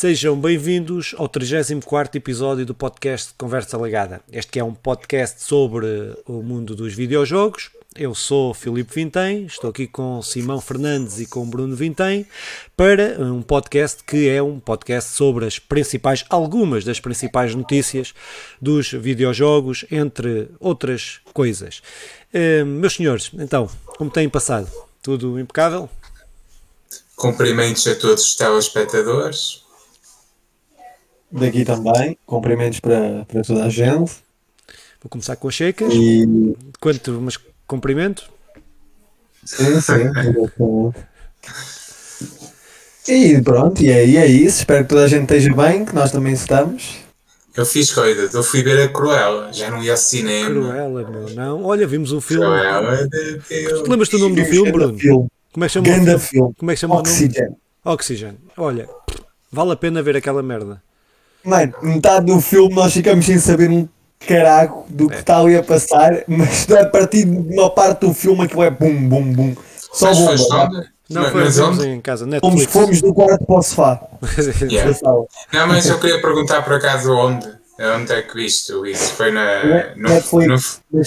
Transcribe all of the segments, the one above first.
Sejam bem-vindos ao 34 episódio do podcast Conversa Legada. Este é um podcast sobre o mundo dos videojogos. Eu sou Filipe Vintém, estou aqui com Simão Fernandes e com Bruno Vintém para um podcast que é um podcast sobre as principais, algumas das principais notícias dos videojogos, entre outras coisas. Uh, meus senhores, então, como têm passado? Tudo impecável? Cumprimentos a todos os telespectadores. Daqui também, cumprimentos para, para toda a gente. Vou começar com as checas. E... Quanto, mas cumprimento? Sim, sim. e pronto, e é, e é isso. Espero que toda a gente esteja bem, que nós também estamos. Eu fiz coisas, eu fui ver a Cruella, já não ia ao cinema. Cruella, meu, não. Olha, vimos um filme. Cruella de Deus. Lembras do nome do filme, Bruno? Filme. Como é que chama Ganda o filme? filme? Como é que chama Oxygen. o nome? Oxygen. Olha, vale a pena ver aquela merda. Mano, metade do filme nós ficamos sem saber um caraco do que é. está ali a passar, mas a partir de uma parte do filme aquilo é bum, bum, bum. Só mas bomba. Foi não, foi mas onde? em casa, Netflix. Fomos, fomos do quarto para o sofá. yeah. Não, mas eu queria perguntar por acaso onde? Onde é que viste isso? Foi na no, Netflix. No,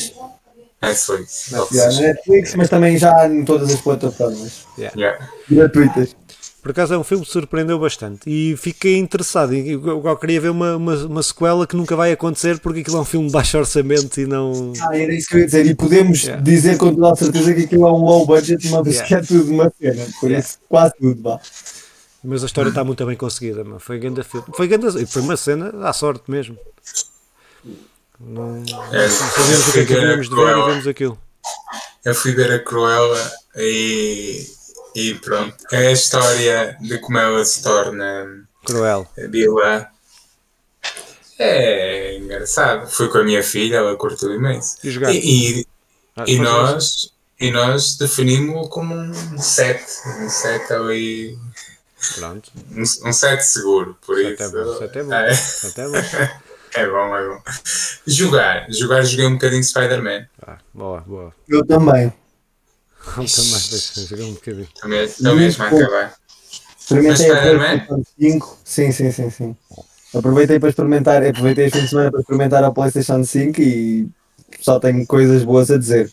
Netflix. Yeah, Netflix, mas também já em todas as plataformas. Yeah. Yeah. Gratuitas. Por acaso é um filme que surpreendeu bastante e fiquei interessado. Eu, eu queria ver uma, uma, uma, sequela que nunca vai acontecer porque aquilo é um filme de baixo orçamento e não. Ah, era isso que eu ia dizer. E podemos yeah. dizer com toda a certeza que aquilo é um low budget, uma vez yeah. que é tudo uma cena. Por yeah. isso, quase tudo vá. Mas a história está muito bem conseguida. Mano. Foi, grande filme. Foi, grande, foi uma cena à sorte mesmo. Não, é, não sabemos o que é que havíamos de ver e vemos aquilo. Eu fui ver a Cruella e e pronto, é a história de como ela se torna cruel. Bila. É engraçado. Fui com a minha filha, ela curtiu imenso. E, e, e, ah, e nós, e nós definimos como um set. Um set ali. Pronto. Um, um set seguro, por set isso. É bom, set é bom. É. Set é bom. É bom, é bom. Jogar. Jogar, joguei um bocadinho Spider-Man. Ah, boa, boa. Eu também. Também, deixa jogar um bocadinho. Também, também vai acabar. Experimentei a PlayStation 5. Sim, sim, sim, sim. Aproveitei para experimentar, aproveitei este fim de semana para experimentar a PlayStation 5 e só tenho coisas boas a dizer.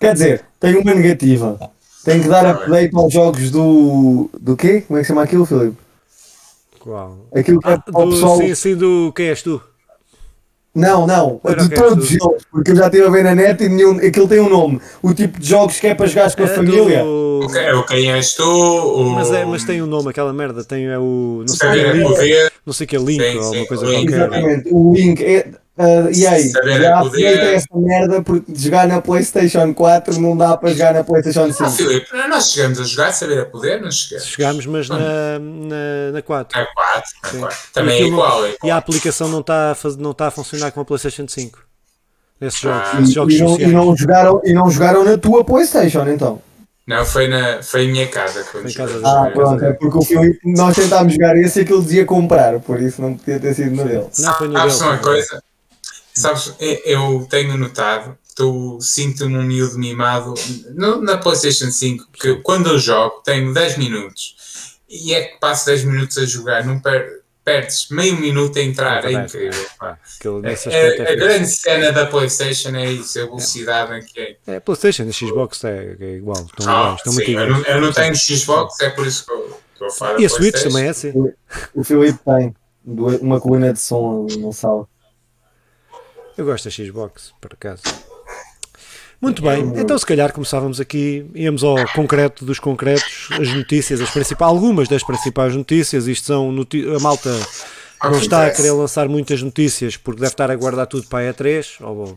Quer dizer, tenho uma negativa. Tenho que dar update aos jogos do. do quê? Como é que se chama aquilo, Filipe? Qual? Aquilo que é ah, do, pessoal... Sim, sim, do. Quem és tu? Não, não, Era de todos os jogos, porque eu já estive a ver na net e nenhum, aquilo tem um nome. O tipo de jogos que é para jogar com a é família. Do... É o quem és tu? O... Mas, é, mas tem um nome, aquela merda, tem é o. Não sei, é link, não sei que é Link sim, ou alguma coisa qualquer. Exatamente, o Link é. Uh, e aí, Saber já aproveita essa merda porque jogar na PlayStation 4 não dá para jogar na PlayStation 5. Ah, Filipe, nós chegamos a jogar Saber a Poder, não chegamos? Chegámos, mas na, na, na 4. Na 4, na 4. Também é igual, é igual, E a aplicação não está, a, não está a funcionar com a PlayStation 5. Nesses jogos, ah, nesses jogos e, não, e, não jogaram, e não jogaram na tua PlayStation então? Não, foi, na, foi em minha casa. Foi em casa ah, pronto, é porque o Filipe, nós tentámos jogar esse e aquilo dizia comprar, por isso não podia ter sido no dele. Não, foi no ah, dele. uma coisa, Sabes, eu tenho notado, tu sinto-me um miúdo mimado no, na PlayStation 5, que quando eu jogo tenho 10 minutos e é que passo 10 minutos a jogar, não per, perdes meio minuto a entrar, é, é incrível. É, é, é a grande cena da PlayStation é isso, a velocidade em que é. É, a PlayStation e Xbox é, é igual, estão, ah, estão sim, eu, não, eu não tenho Xbox, é por isso que eu estou a falar. E a Switch também é assim? O, o Filipe tem uma coluna de som no sala. Eu gosto da Xbox, por acaso. Muito bem, então se calhar começávamos aqui, íamos ao concreto dos concretos, as notícias, as principais, algumas das principais notícias, isto são a malta não está a querer lançar muitas notícias porque deve estar a guardar tudo para a E3, ou,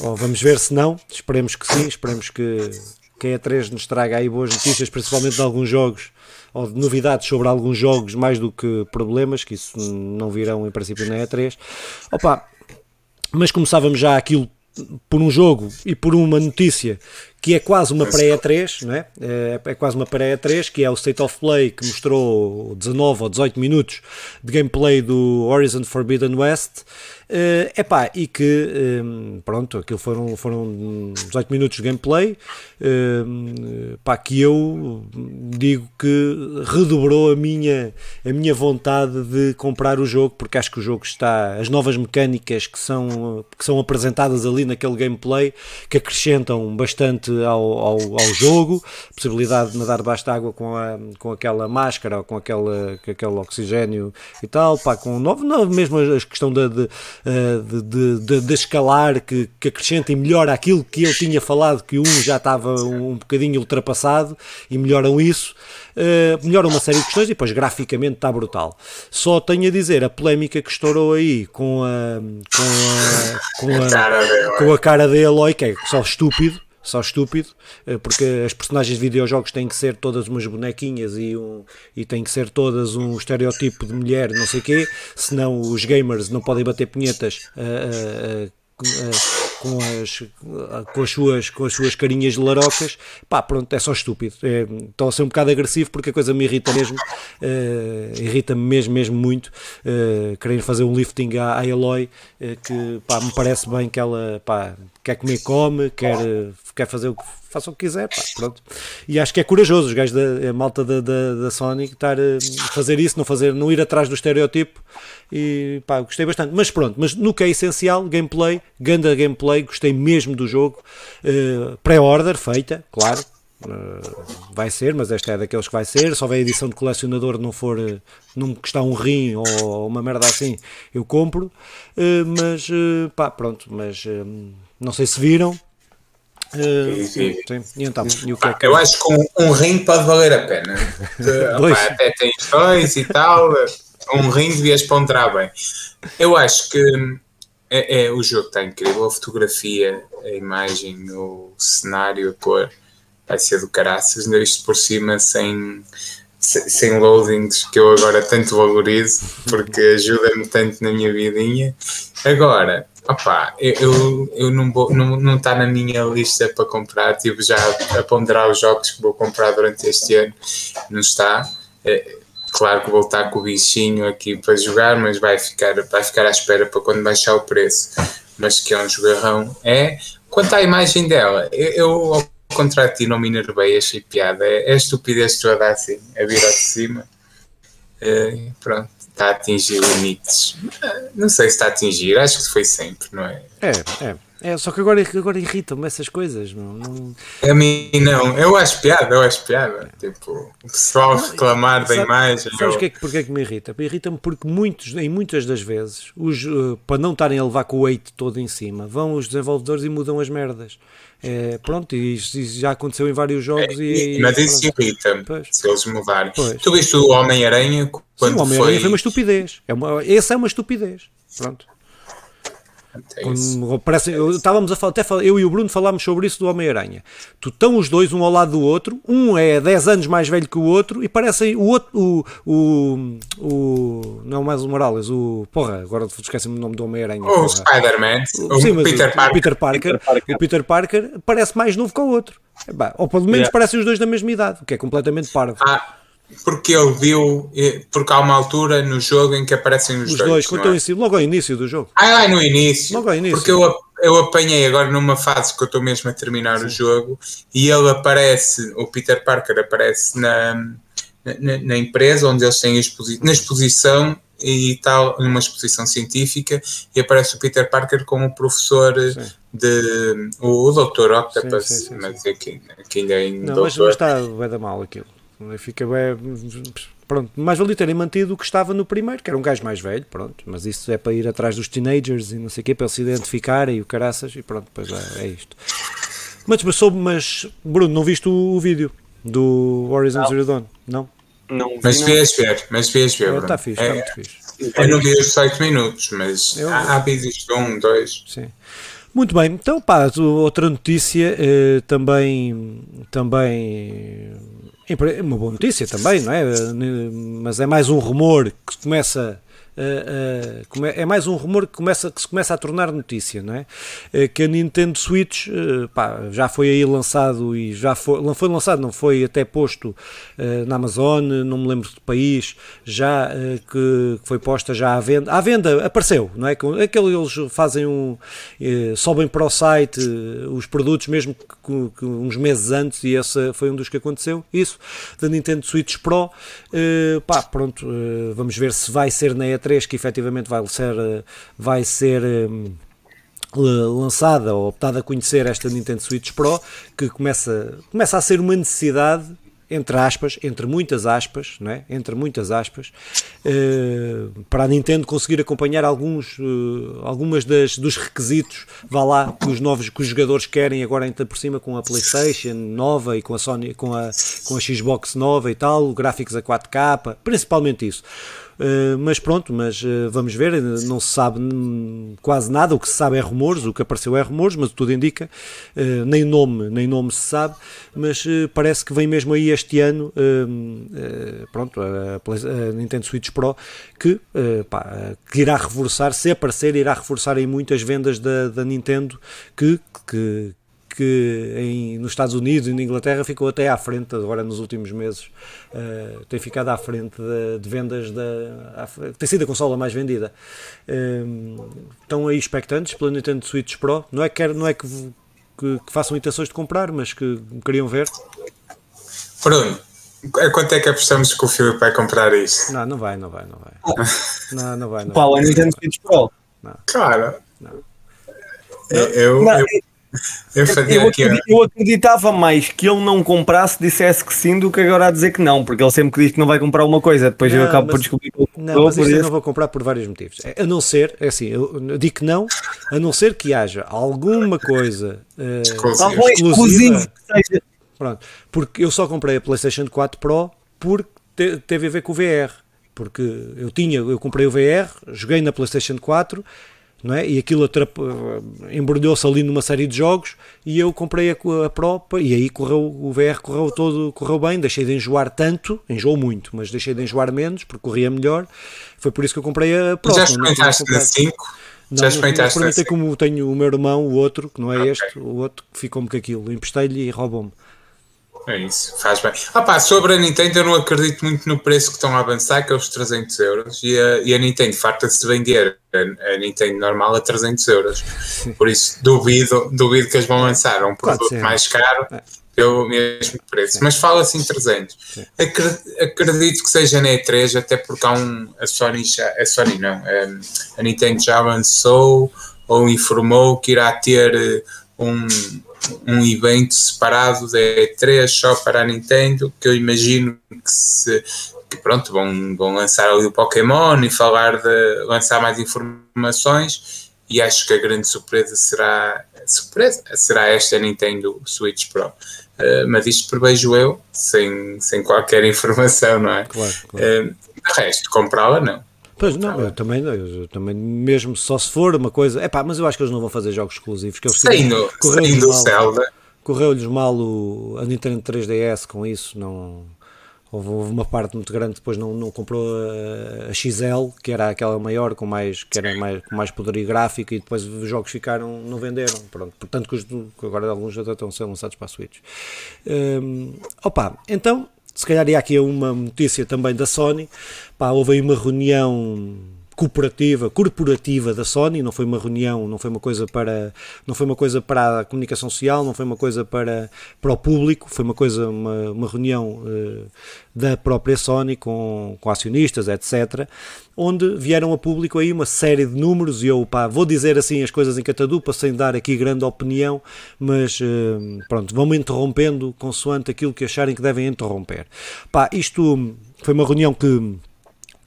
ou vamos ver se não, esperemos que sim, esperemos que, que a E3 nos traga aí boas notícias, principalmente de alguns jogos, ou de novidades sobre alguns jogos, mais do que problemas, que isso não virão em princípio na E3. Opa, mas começávamos já aquilo por um jogo e por uma notícia que é quase uma pré-E3, não é? é? É quase uma pré-E3, que é o State of Play, que mostrou 19 ou 18 minutos de gameplay do Horizon Forbidden West. Uh, epá, e que, um, pronto, aquilo foram, foram 18 minutos de gameplay, uh, pá, que eu digo que redobrou a minha, a minha vontade de comprar o jogo, porque acho que o jogo está, as novas mecânicas que são, que são apresentadas ali naquele gameplay, que acrescentam bastante ao, ao, ao jogo, possibilidade de nadar debaixo de água com, a, com aquela máscara, ou com, aquela, com aquele oxigênio e tal, pá, com novo, mesmo a questão da de, de, de, de, de, escalar que, que acrescenta e melhora aquilo que eu tinha falado que um já estava um, um bocadinho ultrapassado e melhoram isso uh, melhoram uma série de questões e depois graficamente está brutal. Só tenho a dizer a polémica que estourou aí com a com a, com a, com a cara de Eloy que é só estúpido só estúpido, eh, porque as personagens de videojogos têm que ser todas umas bonequinhas e, um, e têm que ser todas um estereótipo de mulher, não sei o quê, senão os gamers não podem bater punhetas uh, uh, com as, com, as suas, com as suas carinhas de larocas, pá, pronto, é só estúpido. É, estou a ser um bocado agressivo porque a coisa me irrita mesmo, uh, irrita-me mesmo, mesmo muito, uh, querer fazer um lifting à, à Eloy, uh, que pá, me parece bem que ela pá, quer comer, come, quer, quer fazer o que faça o que quiser, pá, pronto. E acho que é corajoso os gajos da malta da, da, da Sony estar a fazer isso, não, fazer, não ir atrás do estereotipo e pá, gostei bastante. Mas pronto, mas no que é essencial, gameplay, ganda gameplay, gostei mesmo do jogo. Uh, Pré-order feita, claro. Uh, vai ser, mas esta é daqueles que vai ser. Só vem a edição de colecionador, não for, não custar um rim ou uma merda assim, eu compro. Uh, mas pá, pronto, mas não sei se viram. Uh, sim, sim. E então, e o que é que... Eu acho que um, um rim pode valer a pena. opa, até tem dois e tal um rim devias ponderar bem. Eu acho que é, é, o jogo está incrível, a fotografia, a imagem, o cenário, a cor, vai ser do caraças, ainda isto por cima sem, sem loadings que eu agora tanto valorizo, porque ajuda-me tanto na minha vidinha. Agora, opá, eu, eu, não não, não está na minha lista para comprar, tive já a ponderar os jogos que vou comprar durante este ano, não está. É, Claro que vou estar com o bichinho aqui para jogar, mas vai ficar, vai ficar à espera para quando baixar o preço. Mas que é um jogarrão. É. Quanto à imagem dela, eu, eu ao contrário de ti, não me enervei, achei piada. É, é a estupidez toda assim, a vir de cima. É, pronto, está a atingir limites. Não sei se está a atingir, acho que foi sempre, não é? É, é. É, só que agora, agora irritam-me essas coisas, meu. Não... A mim não, eu acho piada, eu acho piada. Tipo, o pessoal reclamar da imagem. Sabes eu... que é que, porque é que me irrita? Irrita-me porque muitos, em muitas das vezes, os, uh, para não estarem a levar com o weight todo em cima, vão os desenvolvedores e mudam as merdas. É, pronto, e isso já aconteceu em vários jogos. É, e, mas isso irrita-me se eles mudarem. Pois. Tu viste o Homem-Aranha quando Sim, o Homem-Aranha foi... foi uma estupidez. É uma, essa é uma estupidez. Pronto. É parece, eu, estávamos a falar, até eu e o Bruno falámos sobre isso do Homem-Aranha. Tu estão os dois um ao lado do outro, um é 10 anos mais velho que o outro e parecem o outro, o, o, o não mais o Morales, o porra, agora esqueci-me o nome do Homem-Aranha. O Spider-Man, o, Sim, Peter, Parker. Peter, Parker, Peter Parker. O Peter Parker parece mais novo que o outro. Ou pelo menos yeah. parecem os dois da mesma idade, o que é completamente parvo. Ah porque ele viu, porque há uma altura no jogo em que aparecem os, os dois. dois é? logo ao início do jogo. Ah, é no início. Logo ao início. Porque eu, eu apanhei agora numa fase que eu estou mesmo a terminar Sim. o jogo e ele aparece, o Peter Parker aparece na, na, na empresa onde eles têm exposi na exposição e tal, numa exposição científica, e aparece o Peter Parker como professor sim. de. o, o Dr. Octopus, sim, sim, mas aqui, aqui ainda é Não, mas, mas está, vai dar mal aquilo. Fica bem. Pronto, mais valia terem mantido o que estava no primeiro, que era um gajo mais velho, pronto, mas isso é para ir atrás dos teenagers e não sei o quê, para eles se identificarem e o caraças, e pronto, pois é, é isto. Mas, mas, soube, mas Bruno, não viste o, o vídeo do Horizon Zero Dawn? Não? Não, mas devias ver, mas devias ver. Está fixe, está é, muito fixe. Eu não vi os 18 minutos, mas eu, há, vídeos de um, dois. Sim. Muito bem, então pá, outra notícia eh, também, também é uma boa notícia também, não é? Mas é mais um rumor que começa uh, uh, é mais um rumor que, começa, que se começa a tornar notícia, não é? Uh, que a Nintendo Switch pá, já foi aí lançado e já foi, foi lançado, não foi até posto na Amazon, não me lembro do país, já que foi posta já à venda. À venda apareceu, não é? Aquele eles fazem um. sobem para o site os produtos mesmo que, que uns meses antes e esse foi um dos que aconteceu. Isso, da Nintendo Switch Pro. pá, pronto, vamos ver se vai ser na E3 que efetivamente vai ser, eh, vai ser um, lançada ou optada a conhecer esta Nintendo Switch Pro, que começa, começa a ser uma necessidade entre aspas, entre muitas aspas, não é? entre muitas aspas, uh, para a Nintendo conseguir acompanhar alguns, uh, algumas das, dos requisitos, vá lá, que os novos que os jogadores querem agora ainda por cima com a PlayStation nova e com a Sony, com a, com a Xbox nova e tal, gráficos a 4K, principalmente isso. Uh, mas pronto, mas uh, vamos ver, não se sabe quase nada, o que se sabe é rumores, o que apareceu é rumores, mas tudo indica, nem nome, nem nome se sabe, mas parece que vem mesmo aí este ano, pronto, a, Nintendo Switch Pro, que, pá, que irá reforçar, se aparecer, irá reforçar aí muitas vendas da, da Nintendo que, que, que em, nos Estados Unidos e na Inglaterra ficou até à frente, agora nos últimos meses, uh, tem ficado à frente de, de vendas, da, à, tem sido a consola mais vendida. Uh, estão aí expectantes pela Nintendo Switch Pro, não é que, não é que, que, que façam intenções de comprar, mas que queriam ver. Bruno, quanto é que apostamos que o Filipe vai comprar isso? Não, não vai, não vai, não vai. não, não vai. Não Qual? A Nintendo Switch Pro? Não. Claro. Não. Eu, não, eu, eu, eu, acredit, eu, acreditava mais que ele não comprasse, dissesse que sim, do que agora a dizer que não, porque ele sempre diz que não vai comprar uma coisa, depois não, eu acabo mas, por descobrir que não, mas isso eu não vou comprar por vários motivos. A não ser, é assim, eu digo que não, a não ser que haja alguma coisa uh, exclusiva. exclusiva seja... Pronto, porque eu só comprei a PlayStation 4 Pro porque te, teve a ver com o VR. Porque eu tinha, eu comprei o VR, joguei na PlayStation 4 não é? E aquilo embrulhou-se ali numa série de jogos e eu comprei a, a Pro e aí correu, o VR correu todo, correu bem, deixei de enjoar tanto, enjoou muito, mas deixei de enjoar menos porque corria melhor. Foi por isso que eu comprei a Pro. Já experimentaste a 5? Não, Já experimentaste não, como tenho o meu irmão, o outro, que não é okay. este, o outro que ficou-me com aquilo, emprestei-lhe e roubou-me. É isso, faz bem. Ah pá, sobre a Nintendo eu não acredito muito no preço que estão a avançar, que é os 300 euros, e a, e a Nintendo farta-se de vender a, a, Nintendo normal a 300 euros. Por isso duvido, duvido que eles vão lançar um produto mais caro é. pelo mesmo preço. Mas fala-se em 300. Acredito, que seja na E3, até porque há um, a Sony já, a Sony não, a, a Nintendo já avançou ou informou que irá ter um um evento separado da E3 só para a Nintendo, que eu imagino que se que pronto, vão, vão lançar ali o Pokémon e falar de lançar mais informações e acho que a grande surpresa será surpresa será esta Nintendo Switch Pro. Uh, mas isto prevejo eu, sem, sem qualquer informação, não é? Claro, claro. Uh, de resto, comprá-la não. Pois não, eu também, eu também, mesmo só se for uma coisa. É pá, mas eu acho que eles não vão fazer jogos exclusivos. Que eles saindo, saindo mal, Zelda. Correu-lhes mal o, a Nintendo 3DS com isso. Não, houve, uma parte muito grande depois não, não comprou a, a, XL, que era aquela maior, com mais, que era mais, com mais poder gráfico, e depois os jogos ficaram, não venderam. Pronto, portanto, que, os, agora alguns já estão a ser lançados para a Switch. Um, opa, então se calhar ia aqui uma notícia também da Sony. Pá, houve aí uma reunião corporativa, corporativa da Sony, não foi uma reunião, não foi uma coisa para, não foi uma coisa para a comunicação social, não foi uma coisa para, para o público, foi uma coisa, uma, uma reunião uh, da própria Sony com, com acionistas, etc., onde vieram a público aí uma série de números e eu, pá, vou dizer assim as coisas em catadupa sem dar aqui grande opinião, mas uh, pronto, vão-me interrompendo consoante aquilo que acharem que devem interromper. Pá, isto foi uma reunião que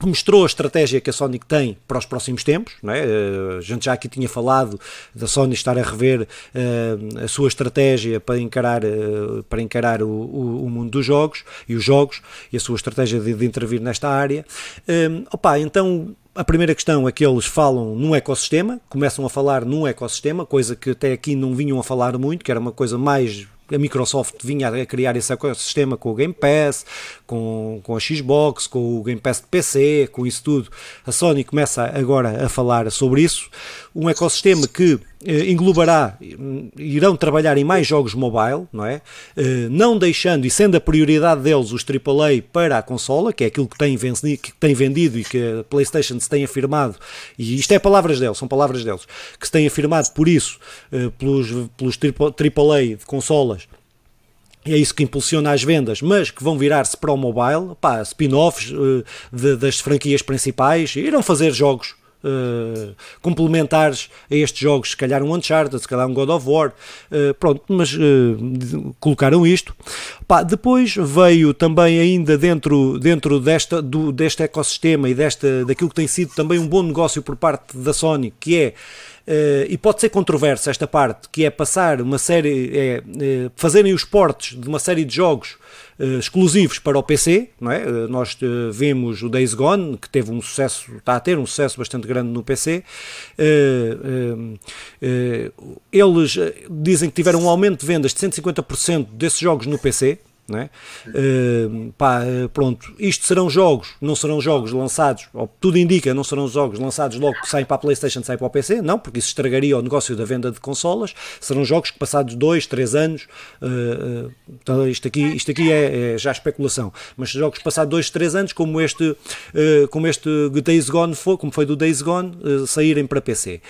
mostrou a estratégia que a Sony tem para os próximos tempos. Não é? Eh, a gente já aqui tinha falado da Sony estar a rever uh, a sua estratégia para encarar, uh, para encarar o, o, o, mundo dos jogos e os jogos e a sua estratégia de, de intervir nesta área. Uh, opa, então a primeira questão é que eles falam num ecossistema, começam a falar num ecossistema, coisa que até aqui não vinham a falar muito, que era uma coisa mais a Microsoft vinha a criar esse ecossistema com o Game Pass, com, com a Xbox, com o Game Pass de PC, com isso tudo. A Sony começa agora a falar sobre isso. Um ecossistema que eh, englobará, irão trabalhar em mais jogos mobile, não é? Eh, não deixando e sendo a prioridade deles os AAA para a consola, que é aquilo que tem, vendido, que tem vendido e que a PlayStation se tem afirmado, e isto é palavras deles, são palavras deles, que se tem afirmado por isso, eh, pelos, pelos AAA de consolas, é isso que impulsiona as vendas, mas que vão virar-se para o mobile, spin-offs uh, das franquias principais, irão fazer jogos uh, complementares a estes jogos, se calhar um Uncharted, se calhar um God of War, uh, pronto, mas uh, colocaram isto. Pá, depois veio também ainda dentro, dentro desta, do, deste ecossistema e desta, daquilo que tem sido também um bom negócio por parte da Sony, que é Uh, e pode ser controversa esta parte, que é passar uma série, é, é, fazerem os portes de uma série de jogos exclusivos para o PC, não é? Uh, nós vemos o Days Gone, que teve um sucesso, está a ter um sucesso bastante grande no PC. eles dizem que tiveram um aumento de vendas de 150% desses jogos no PC, é? Uh, pá, eh, pronto, isto serão jogos, não serão jogos lançados, ou tudo indica, não serão jogos lançados logo que saem para a Playstation, saem para o PC, não, porque isso estragaria o negócio da venda de consolas, serão jogos que passados 2, 3 anos, uh, então isto aqui, isto aqui é, é, já especulação, mas jogos passados 2, 3 anos, como este, como este Days Gone foi, como foi do Days Gone, saírem para PC.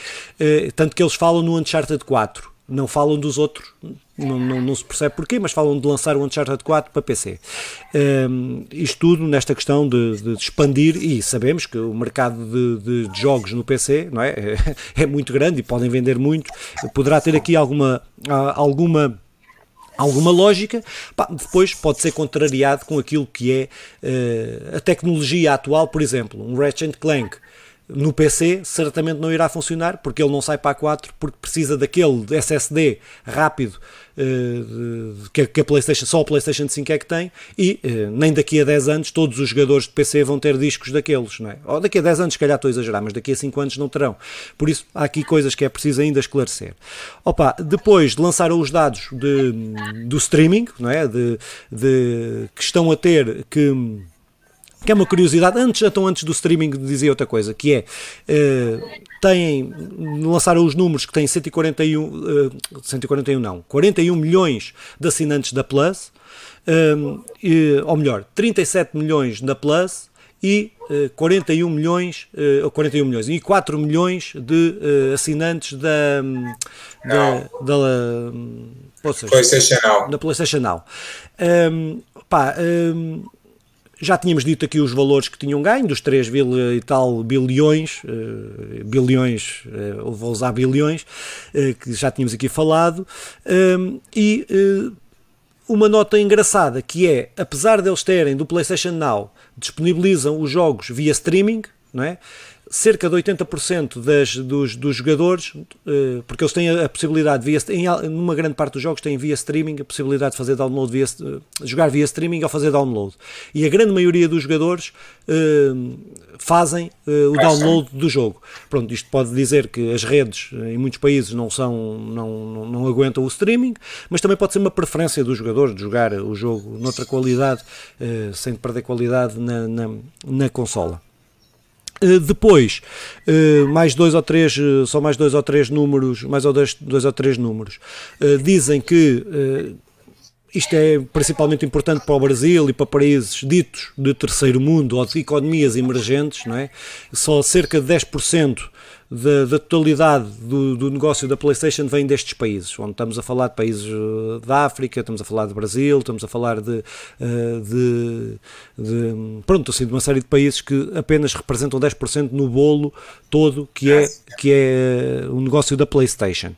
tanto que eles falam no Uncharted 4, não falam dos outros, não, não, não, se percebe porquê, mas falam de lançar o Uncharted 4 para PC. Um, isto tudo nesta questão de, de, expandir, e sabemos que o mercado de, de, jogos no PC não é? é muito grande e podem vender muito, poderá ter aqui alguma, alguma alguma lógica, Pá, depois pode ser contrariado com aquilo que é uh, a tecnologia atual, por exemplo, um Ratchet Clank no PC certamente não irá funcionar porque ele não sai para a 4 porque precisa daquele SSD rápido uh, que, a PlayStation, só a PlayStation 5 é que tem e uh, nem daqui a 10 anos todos os jogadores de PC vão ter discos daqueles, não é? Ou daqui a 10 anos, se calhar estou a exagerar, mas daqui a 5 anos não terão. Por isso há aqui coisas que é preciso ainda esclarecer. Opa, depois lançaram os dados de, do streaming, não é? De, de, que estão a ter que que é uma curiosidade, antes, então antes do streaming dizia outra coisa, que é, uh, têm, lançaram os números que têm 141, uh, 141 não, 41 milhões de assinantes da Plus, um, e, ou melhor, 37 milhões da Plus e uh, 41 milhões, uh, 41 milhões e 4 milhões de uh, assinantes da, da, da, da, seja, PlayStation Now. Da PlayStation Now. Um, pá, um, já tínhamos dito aqui os valores que tinham ganho, dos 3, e tal bilhões, uh, bilhões, uh, vou usar bilhões, que já tínhamos aqui falado, um, e uma nota engraçada que é, apesar deles terem do PlayStation Now, disponibilizam os jogos via streaming, não é? Cerca de 80% das, dos, dos jogadores, uh, porque eles têm a, possibilidade, via, em numa grande parte dos jogos têm via streaming, a possibilidade de fazer download, via, uh, jogar via streaming ou fazer download. E a grande maioria dos jogadores uh, fazem o download do jogo. Pronto, isto pode dizer que as redes em muitos países não, são, não, não aguentam o streaming, mas também pode ser uma preferência dos jogadores de jogar o jogo noutra qualidade, sem perder qualidade na, na, na consola. Uh, depois, uh, mais dois ou três, uh, só mais dois ou três números, mais ou dois, dois ou três números, dizem que isto é principalmente importante para o Brasil e para países ditos de terceiro mundo ou de economias emergentes, não é? Só cerca de 10% da, da totalidade do, do, negócio da PlayStation vem destes países, onde estamos a falar de países eh, da África, estamos a falar de Brasil, estamos a falar de, eh, de, de pronto, assim, de uma série de países que apenas representam 10% no bolo todo que é, que é o negócio da PlayStation.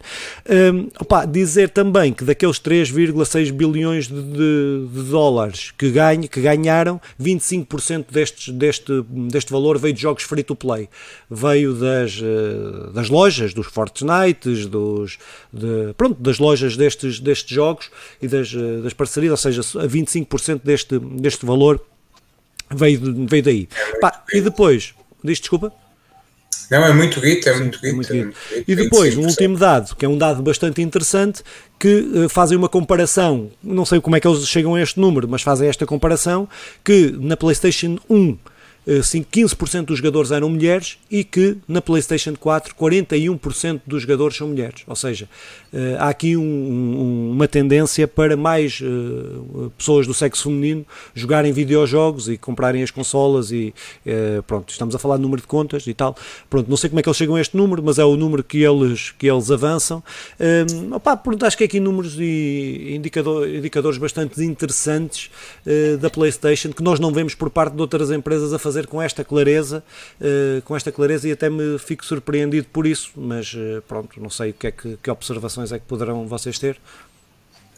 Um, opa, dizer também que daqueles 3,6 bilhões de, de, de, dólares que, ganha, que ganharam, 25% destes, deste, deste valor veio de jogos free to play, veio das das lojas, dos Fortnite, dos, de, pronto, das lojas destes, destes jogos e das, eh, das parcerias, ou seja, a 25% deste, deste valor veio, veio daí. Pá, e depois, diz desculpa? Não, é muito guito, é muito guito. É muito guito. E depois, um último dado, que é um dado bastante interessante, que uh, fazem uma comparação, não sei como é que eles chegam a este número, mas fazem esta comparação, que na PlayStation 1 15% eh, dos jogadores eram mulheres e que na PlayStation 4 41% dos jogadores são mulheres. Ou seja, eh, há aqui um, um, uma tendência para mais uh, pessoas do sexo feminino jogarem videojogos e comprarem as consolas e pronto, estamos a falar de número de contas e tal. Pronto, não sei como é que eles chegam a este número, mas é o número que eles, que eles avançam. Um, opa, pronto, acho que é aqui números e indicador, indicadores bastante interessantes uh, da PlayStation que nós não vemos por parte de outras empresas a fazer com esta clareza, com esta clareza e até me fico surpreendido por isso, mas pronto, não sei o que é que, que observações é que poderão vocês ter?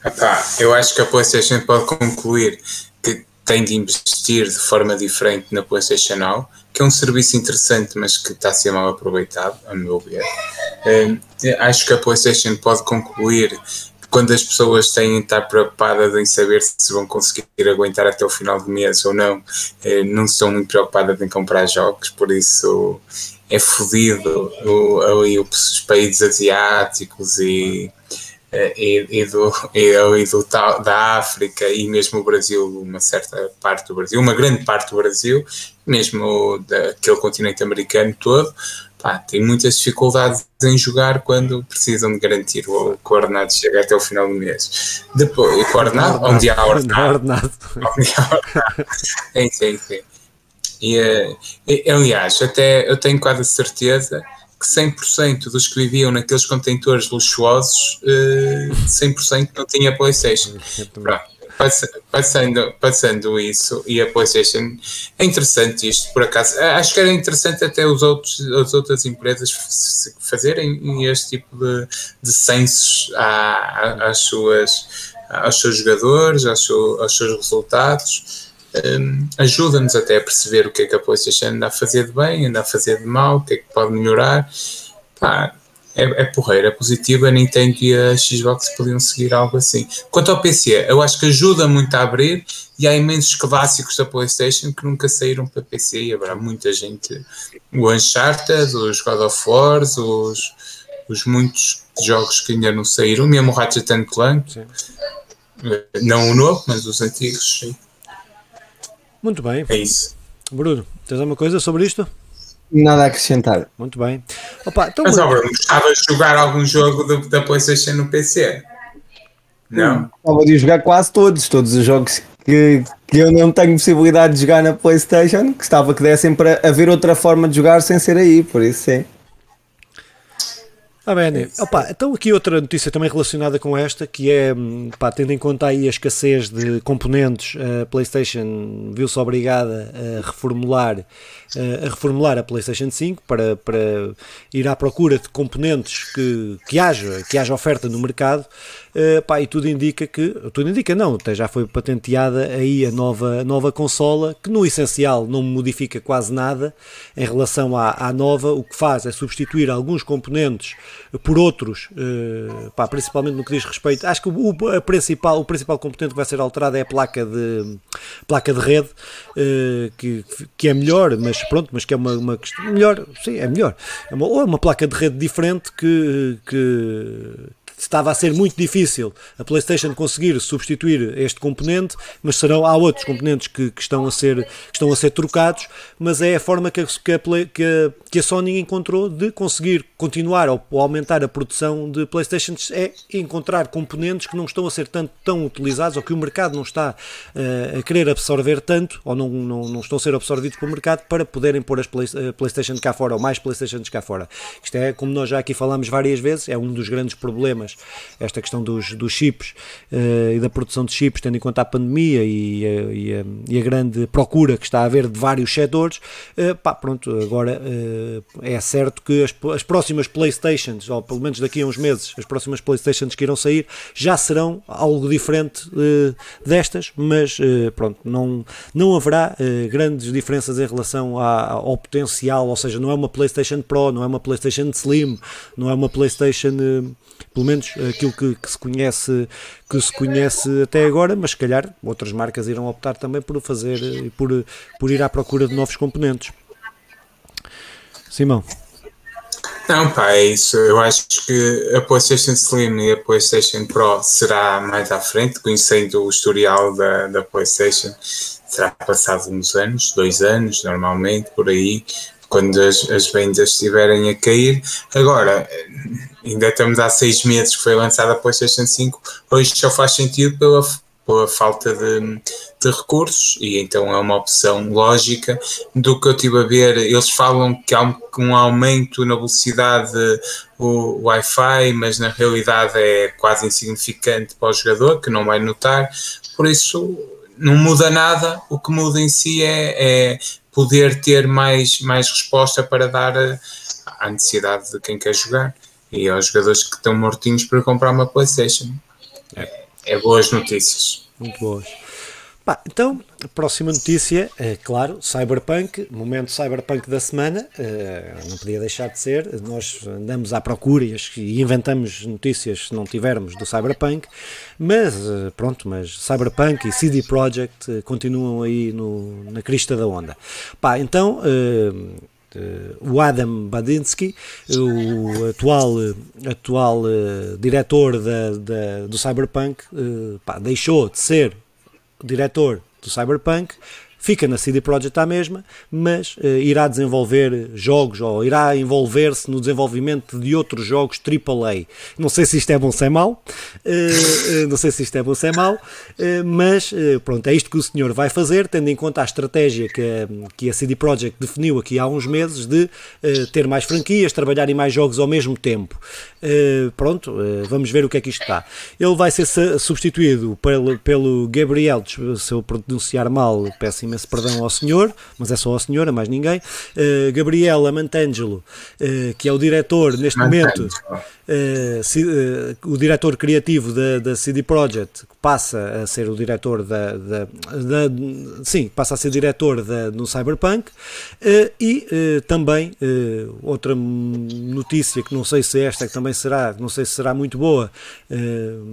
Epá, eu acho que a PlayStation pode concluir que tem de investir de forma diferente na PlayStation Now, que é um serviço interessante, mas que está a ser mal aproveitado, a meu ver. Um, acho que a PlayStation pode concluir quando as pessoas têm de estar preocupadas em saber se vão conseguir aguentar até o final do mês ou não, eh, não estão muito preocupadas em comprar jogos, por isso é fodido ali os países asiáticos e, eh, e, e, do, e, e do, da África e mesmo o Brasil, uma certa parte do Brasil, uma grande parte do Brasil, mesmo daquele continente americano todo, pá, tem muitas dificuldades em jogar quando precisam de garantir o coordenado chega até o final do mês. Depois, o coordenado, onde há ordenado. Onde há ordenado. sim, sim, sim. E, e, aliás, até eu tenho quase a certeza que 100% dos que viviam naqueles contentores luxuosos, 100% eh, não tinha PlayStation. Pronto. Passando, passando isso e a PlayStation é interessante isto por acaso acho que era interessante até os outros, as outras empresas fazerem este tipo de, de censos às suas, aos seus jogadores aos, aos seus resultados um, ajuda-nos até a perceber o que é que a PlayStation anda a fazer de bem, anda a fazer de mal, o que é que pode melhorar. Pá, é, é porreira, é positiva. A Nintendo e a Xbox podiam seguir algo assim. Quanto ao PC, eu acho que ajuda muito a abrir e há imensos clássicos da PlayStation que nunca saíram para PC e haverá muita gente. O Uncharted, os God of War, os, os muitos jogos que ainda não saíram, mesmo o Ratchet Clank. Sim. Não o novo, mas os antigos, sim. Muito bem. É isso. Bruno, tens alguma coisa sobre isto? Nada a acrescentar. Muito bem. Opa, então, Mas, Bruno, gostava de jogar algum jogo do, da PlayStation no PC? Não? Gostava de jogar quase todos, todos os jogos que, que eu não tenho possibilidade de jogar na PlayStation. Gostava que dessem para haver outra forma de jogar sem ser aí, por isso sim. Ah, bem, Opa, então aqui outra notícia também relacionada com esta, que é, hum, pá, tendo em conta aí a escassez de componentes, a PlayStation viu-se obrigada a reformular a reformular a PlayStation 5 para, para ir à procura de componentes que, que, haja, que haja oferta no mercado. Uh, pá, e tudo indica que, tudo indica não, já foi patenteada aí a nova, nova consola, que no essencial não modifica quase nada em relação à, à nova, o que faz é substituir alguns componentes por outros, uh, pá, principalmente no que diz respeito, acho que o, principal, o principal componente que vai ser alterado é a placa de, placa de rede, uh, que, que é melhor, mas pronto, mas que é uma, uma melhor, sim, é melhor. É uma, ou é uma placa de rede diferente que, que, estava a ser muito difícil a PlayStation conseguir substituir este componente, mas serão há outros componentes que, que estão a ser que estão a ser trocados, mas é a forma que a, que a, que a, que a Sony encontrou de conseguir continuar ou, ou, aumentar a produção de PlayStations é encontrar componentes que não estão a ser tanto tão utilizados ou que o mercado não está uh, a querer absorver tanto ou não, não, não estão a ser absorvidos pelo mercado para poderem pôr as play, uh, PlayStation cá fora ou mais PlayStations cá fora. Isto é, como nós já aqui falamos várias vezes, é um dos grandes problemas esta questão dos, dos chips uh, e da produção de chips, tendo em conta a pandemia e a, e a, e a grande procura que está a haver de vários setores, uh, pá, pronto, agora uh, é certo que as, as próximas Playstations, ou pelo menos daqui a uns meses, as próximas Playstations que irão sair, já serão algo diferente destas, mas pronto, não, não haverá grandes diferenças em relação à, ao potencial, ou seja, não é uma PlayStation Pro, não é uma PlayStation Slim, não é uma PlayStation pelo menos aquilo que, que, se conhece que se conhece até agora, mas se calhar outras marcas irão optar também por fazer por, por ir à procura de novos componentes. Simão. Não, pá, é isso. Eu acho que a PlayStation Slim e a PlayStation Pro será mais à frente, conhecendo o historial da, da PlayStation. Será passado uns anos, dois anos, normalmente, por aí, quando as, as vendas estiverem a cair. Agora, ainda estamos há seis meses que foi lançada a PlayStation 5, hoje só faz sentido pela pela falta de, de, recursos e então é uma opção lógica. Do que eu estive a ver eles falam que há um, um aumento na velocidade o Wi-Fi mas na realidade é quase insignificante para o jogador que não vai notar. Por isso não muda nada. O que muda em si é, é poder ter mais, mais resposta para dar à necessidade de quem quer jogar e aos jogadores que estão mortinhos para comprar uma Playstation é é boas notícias. Muito boas. Bah, então, próxima notícia, é claro, Cyberpunk, momento Cyberpunk da semana, uh, não podia deixar de ser. Nós andamos à procura e inventamos notícias se não tivermos do Cyberpunk, mas uh, pronto, mas Cyberpunk e CD Projekt uh, continuam aí no, na crista da onda. Pá, então Uh, o Adam Badinsky, o atual, atual diretor da, da, do Cyberpunk, pá, deixou de ser diretor do Cyberpunk fica na CD Projekt à mesma, mas uh, irá desenvolver jogos ou irá envolver-se no desenvolvimento de outros jogos AAA. Não sei se isto é bom ou é mau, uh, não sei se isto é bom ou é mau, mas pronto, é isto que o senhor vai fazer, tendo em conta a estratégia que a, que a CD Projekt definiu aqui há uns meses de ter mais franquias, trabalhar em mais jogos ao mesmo tempo. pronto, vamos ver o que é que isto está. Ele vai ser substituído pelo, pelo Gabriel, se eu pronunciar mal, peço imenso perdão ao senhor, mas é só ao senhor, a mais ninguém. Uh, Gabriela Mantangelo, uh, que é o diretor neste momento, uh, o diretor criativo da, da CD Projekt, passa a ser o diretor da, da, da sim, passa a ser diretor da, no Cyberpunk e também outra notícia que não sei se esta que também será, não sei se será muito boa,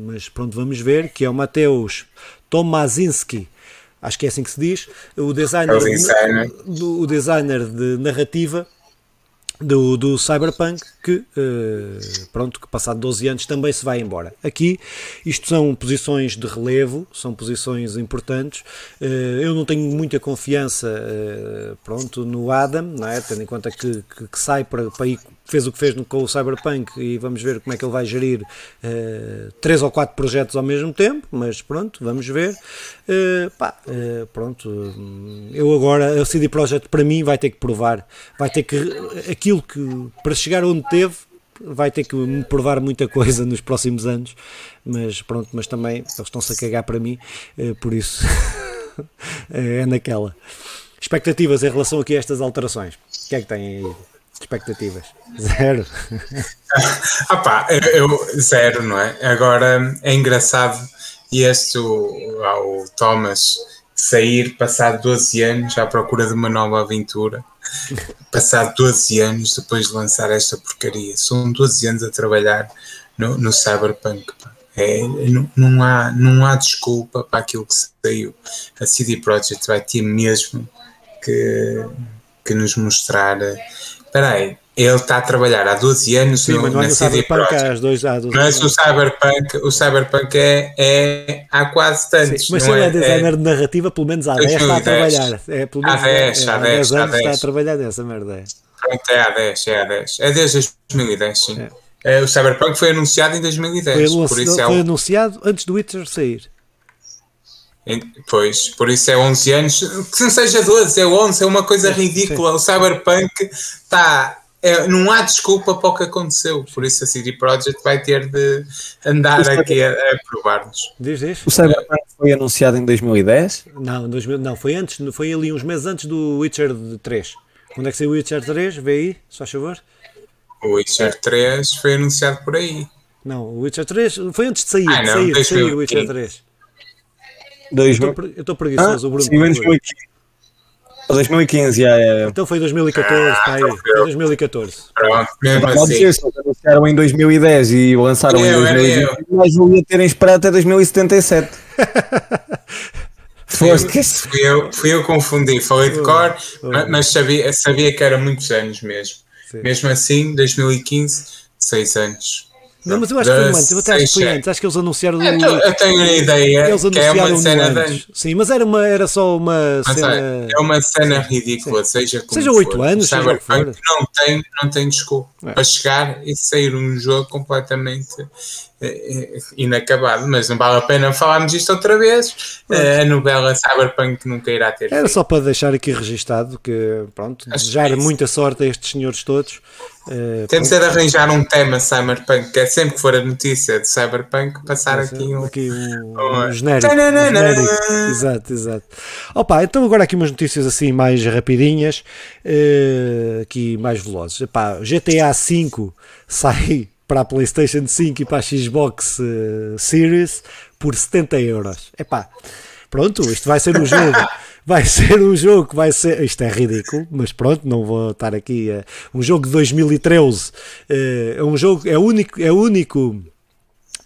mas pronto, vamos ver, que é o Mateus Tomazinski, acho que é assim que se diz, o designer, é o o designer de narrativa do, do Cyberpunk que, uh, pronto, que passado 12 anos também se vai embora. Aqui, isto são posições de relevo, são posições importantes. Uh, eu não tenho muita confiança, uh, pronto, no Adam, não é? Tendo em conta que, que, que sai para, para ir fez o que fez com o Cyberpunk e vamos ver como é que ele vai gerir uh, três ou quatro projetos ao mesmo tempo, mas pronto, vamos ver. Uh, pá, uh, pronto, eu agora, a CD Projekt para mim vai ter que provar, vai ter que, aquilo que, para chegar onde teve, vai ter que me provar muita coisa nos próximos anos, mas pronto, mas também eles estão-se a cagar para mim, por isso é naquela. Expectativas em relação aqui a estas alterações, o que é que têm aí? Expectativas? Zero. ah pá, eu, zero, não é? Agora é engraçado este o, ao Thomas sair passado 12 anos à procura de uma nova aventura. Passado 12 anos depois de lançar esta porcaria. São 12 anos a trabalhar no, no Cyberpunk. É, não, não, há, não há desculpa para aquilo que saiu. A CD Projekt vai ter mesmo que, que nos mostrar Espera aí, ele está a trabalhar há 12 anos Sim, no, mas não é há dois, há 12 Mas o Cyberpunk, o Cyberpunk é, é há quase tantos. Sim, mas se ele é, é designer é, de narrativa, pelo menos há 10 está a trabalhar. É, pelo menos há 10, há 10, há 10 está a trabalhar nessa merda. Pronto, é há 10, é há 10. É desde 2010, sim. É. o Cyberpunk foi anunciado em 2010. Foi, por isso é foi anunciado antes do Witcher sair. Pois, por isso é 11 anos, que não seja 12, é 11, é uma coisa ridícula. Sim. O Cyberpunk está. É, não há desculpa para o que aconteceu, por isso a CD Projekt vai ter de andar aqui a, a provar-nos. Diz, diz. O Cyberpunk foi anunciado em 2010? Não, 2000, não, foi antes, foi ali uns meses antes do Witcher 3. Quando é que saiu o Witcher 3? Vê aí, só favor. O Witcher 3 foi anunciado por aí. Não, o Witcher 3 foi antes de sair, ah, não, sair, de sair o Witcher 3. 2000... Eu estou preguiçoso, ah, o Bruno. Sim, 2015. 2015, já é. Então foi 2014, ah, pá aí. Foi 2014. Pronto, mesmo assim. Anunciaram em 2010 e lançaram eu, em 2020, mas não ia terem esperado até 2077. Foste que fui eu, fui eu confundi, falei de cor, mas, mas sabia, sabia que era muitos anos mesmo. Mesmo assim, 2015, 6 anos. Não, mas eu acho que foi antes, eu até acho que foi antes. Acho que eles anunciaram. Eu, tô, eu tenho a ideia eles que é uma cena antes. Sim, mas era, uma, era só uma mas cena. É uma cena ridícula, Sim. seja como Seja 8 anos, seja for. Não tem, não tem desculpa é. para chegar e sair um jogo completamente inacabado, mas não vale a pena falarmos isto outra vez. É. A novela Cyberpunk nunca irá ter. Era só para deixar aqui registado que, pronto, Acho desejar é muita sorte a estes senhores todos. Uh, Temos de arranjar um tema Cyberpunk, que é sempre que for a notícia de Cyberpunk, passar aqui um, aqui um, um, genérico, um genérico. Exato, exato. Opa, então agora aqui umas notícias assim mais rapidinhas, uh, aqui mais velozes. Epá, GTA V sai para a PlayStation 5 e para a Xbox uh, Series por 70 euros. Epá, pronto, isto vai ser um jogo. Vai ser um jogo que vai ser. Isto é ridículo, mas pronto, não vou estar aqui. Uh, um jogo de 2013. Uh, eh, é um jogo. É único. É único.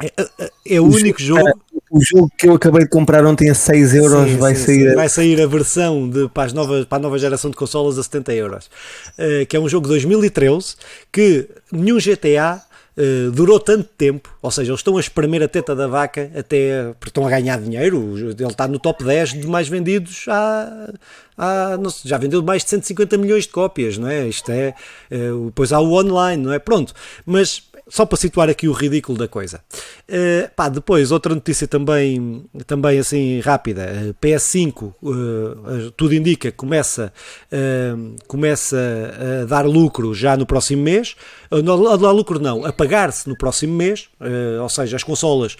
É, é, é o, o único jogo. jogo o jogo que eu acabei de comprar ontem a 6 euros sim, vai sim, sair. Sim. Vai sair a versão de, para, as novas, para a nova geração de consolas a 70 euros. Uh, que é um jogo de 2013 que nenhum GTA Uh, durou tanto tempo, ou seja, eles estão a espremer a teta da vaca até porque estão a ganhar dinheiro. Ele está no top 10 de mais vendidos há, há não sei, já vendeu mais de 150 milhões de cópias, não é? Isto é, depois há o online, não é? Pronto, mas só para situar aqui o ridículo da coisa. Uh, pá, depois, outra notícia também, também assim rápida: uh, PS5, uh, tudo indica que começa, começa a dar lucro já no próximo mês. não, a dar lucro, não, a pagar-se no próximo mês, ou seja, as consolas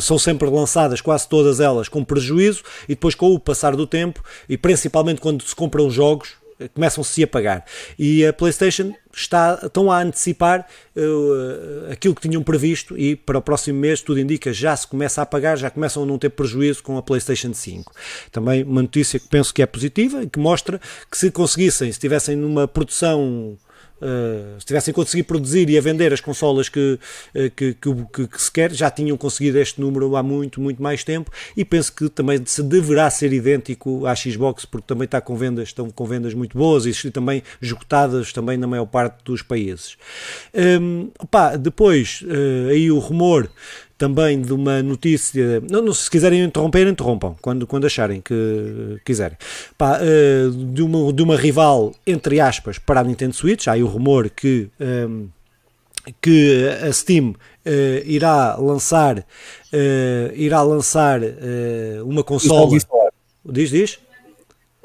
são sempre lançadas, quase todas elas, com prejuízo, e depois, com o passar do tempo, e principalmente quando se compram jogos, começam-se a pagar. E a PlayStation está, estão a antecipar uh, aquilo que tinham previsto e para o próximo mês tudo indica já se começa a pagar, já começam a não ter prejuízo com a PlayStation 5. Também uma notícia que penso que é positiva e que mostra que se conseguissem, se estivessem numa produção Uh, se tivessem conseguido produzir e a vender as consolas que, uh, que, que, que, se quer, já tinham conseguido este número há muito, muito mais tempo e penso que também se deverá ser idêntico à Xbox, porque também está com vendas, estão com vendas muito boas e também esgotadas também na maior parte dos países. Um, opa, depois, uh, aí o rumor também de uma notícia. Não, não, se quiserem interromper, interrompam quando, quando acharem que quiserem. Pá, uh, de, uma, de uma rival, entre aspas, para a Nintendo Switch. Há aí o rumor que, um, ehm, que a Steam uh, irá lançar, uh, irá lançar uma consola. Diz, diz?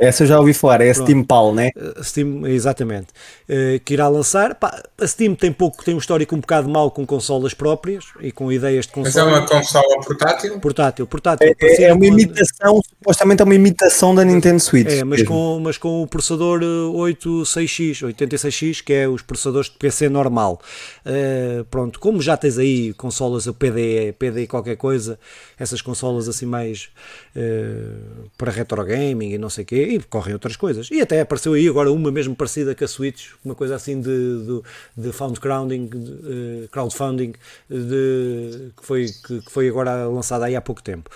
Essa eu já ouvi falar, é a Steam Pal, né? Steam, exatamente. Uh, que irá lançar. Pá, a Steam tem pouco, tem um histórico um bocado mau com consolas próprias e com ideias de consola. Mas é uma consola portátil? Portátil, portátil. É, é, é uma imitação, supostamente é uma imitação da Nintendo Switch. É, mas com, mas com o processador 86X, eh, 86X, que é os processadores de PC normal. Uh, pronto, como já tens aí consolas o PD, PD qualquer coisa, essas consolas assim mais uh, para retro gaming e não sei o quê, e correm outras coisas. E até apareceu aí agora uma mesmo parecida com a Switch, uma coisa assim de, de, de crowdfunding, de, uh, crowdfunding de, que, foi, que, que, foi agora lançada aí há pouco tempo.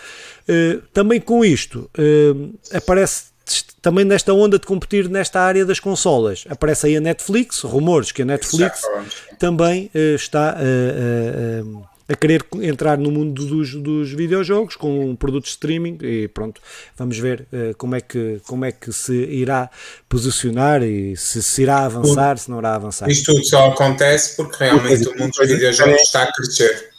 Uh, também com isto uh, aparece também nesta onda de competir nesta área das consolas. Aparece aí a Netflix, rumores que a Netflix também está a a querer entrar no mundo dos, dos videojogos com um produto de streaming e pronto, vamos ver uh, como, é que, como é que se irá posicionar e se, se irá avançar, se não irá avançar. Isto tudo só acontece porque realmente o mundo dos videojogos está a crescer.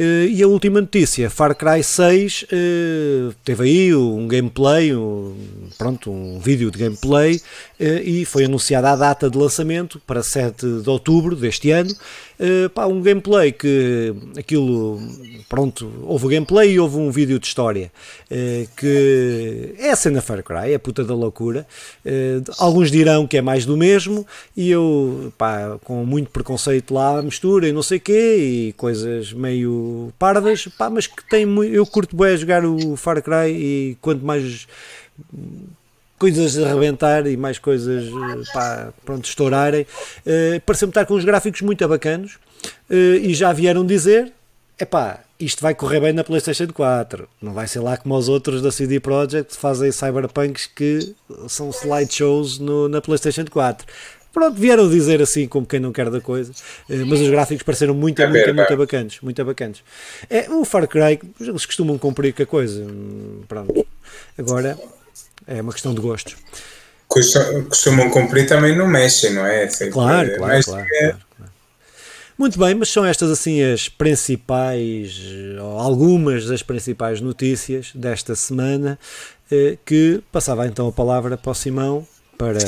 Uh, e a última notícia, Far Cry 6 uh, eh, teve aí um gameplay, um, pronto, um vídeo de gameplay uh, e foi anunciada a data de lançamento para 7 de outubro deste ano um gameplay que aquilo, pronto, houve gameplay e houve um vídeo de história que é a cena Far Cry, é a puta da loucura. Alguns dirão que é mais do mesmo e eu, pá, com muito preconceito lá, mistura e não sei o quê e coisas meio pardas, pá, mas que tem muito, eu curto bem jogar o Far Cry e quanto mais coisas arrebentar e mais coisas pá, pronto, estourarem. Uh, Pareceu-me estar com uns gráficos muito bacanos uh, e já vieram dizer: é pá, isto vai correr bem na PlayStation 4. Não vai ser lá como os outros da CD Projekt fazem cyberpunks que são slideshows no, na PlayStation 4. Pronto, vieram dizer assim como quem não quer da coisa, eh, mas os gráficos pareceram muito, É muito, verdade. muito bacanas, muito bacanas. É, o Far Cry, eles costumam cumprir com a coisa, hum, pronto. Agora é uma questão de gostos. Costum- Costumam cumprir também não mexem, não é? Claro, claro, mas claro, é- claro, claro. Muito bem, mas são estas assim as principais, eh, ou algumas das principais notícias desta semana, eh, que passava então a palavra para o Simão para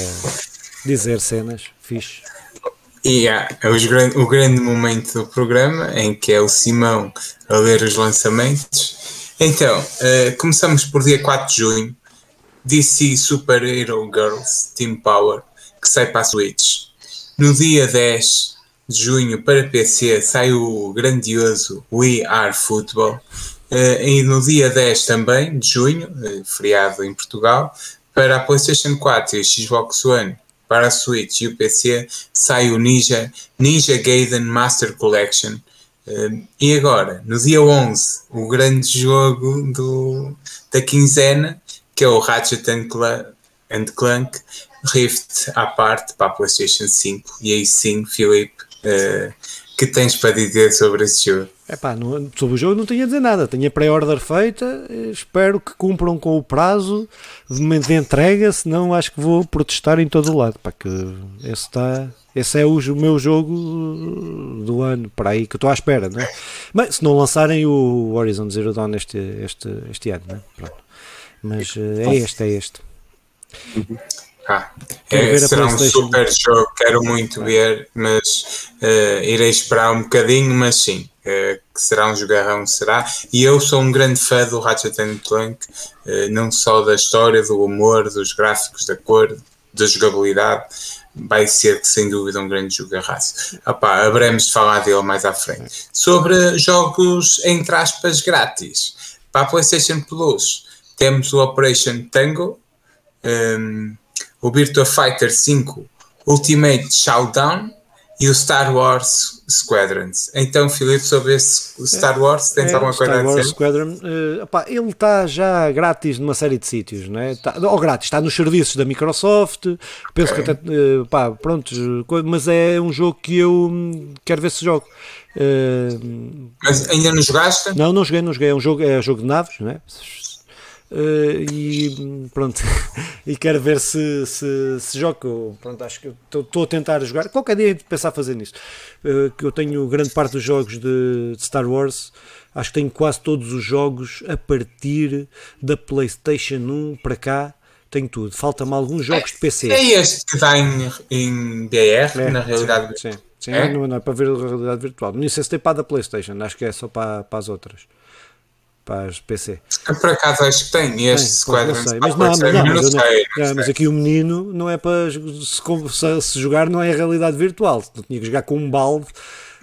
dizer cenas fixe. E há os gran- o grande momento do programa em que é o Simão a ler os lançamentos. Então, eh, começamos por dia 4 de junho. DC Super Hero Girls Team Power, que sai para a Switch. No dia 10 de junho, para PC, sai o grandioso We Are Football. Eh, e no dia 10 também de junho, eh, feriado em Portugal, para a PlayStation 4 e o Xbox One, para a Switch e o PC, sai o Ninja, Ninja Gaiden Master Collection. Eh, e agora, no dia 11, o grande jogo do, da quinzena, que é o Ratchet and Clank, and Clank Rift à parte para a PlayStation 5. E aí sim, Filipe, eh, que tens para dizer sobre esse jogo? Epá, não, sobre o jogo não tinha a dizer nada, tinha pré-order feita, eh, espero que cumpram com o prazo de momento de entrega, senão acho que vou protestar em todo o lado, pá, que esse, está, esse é o, jo- meu jogo do ano, para aí, que eu estou à espera, não é? Mas se não lançarem o Horizon Zero Dawn este, este, este ano, não é? Pronto. Mas eh, é este, é este. Ah, é, será um super jogo, quero muito ver, mas eh, irei esperar um bocadinho, mas sim, eh, que será um jogarrão, será. E eu sou um grande fã do Ratchet and Clank, eh, não só da história, do humor, dos gráficos, da cor, da jogabilidade, vai ser sem dúvida um grande jogarraço. Opá, haveremos de falar dele mais à frente. Sobre jogos, entre aspas, grátis, para a PlayStation Plus, temos o Operation Tango, um, o Virtua Fighter 5 Ultimate Showdown e o Star Wars Squadrons. Então, Filipe, sobre esse Star Wars, tens É, alguma coisa Star a Wars dizer? Squadron, eh, opá, ele está já grátis numa série de sítios, não é? Tá, ou grátis, está nos serviços da Microsoft, penso que até, eh, pá, pronto, mas é um jogo que eu hum, quero ver se jogo. Eh, Mas ainda não jogaste? não, não joguei, não joguei, é um jogo, é um jogo de naves, não é? Eh, e pronto, e quero ver se, se, se jogo. Pronto, acho que estou a tentar jogar. Qualquer dia hei de pensar fazer nisso. Eh, que eu tenho grande parte dos jogos de, de Star Wars. Acho que tenho quase todos os jogos a partir da PlayStation 1 para cá. Tenho tudo. Falta-me alguns jogos de PC. É este que dá em, em BR, É, na realidade. Sim, sim, sim, É? Não, não é para ver a realidade virtual. Não sei se tem para a da PlayStation, acho que é só para, para as outras. Para as PC. Por acaso acho que tem Tem, este pois, Squadrons. não sei, mas a não, mas, não, mas, não- sei, não mas aqui o menino não é para se, se- jogar, não é a realidade virtual. Eu tinha que jogar com um balde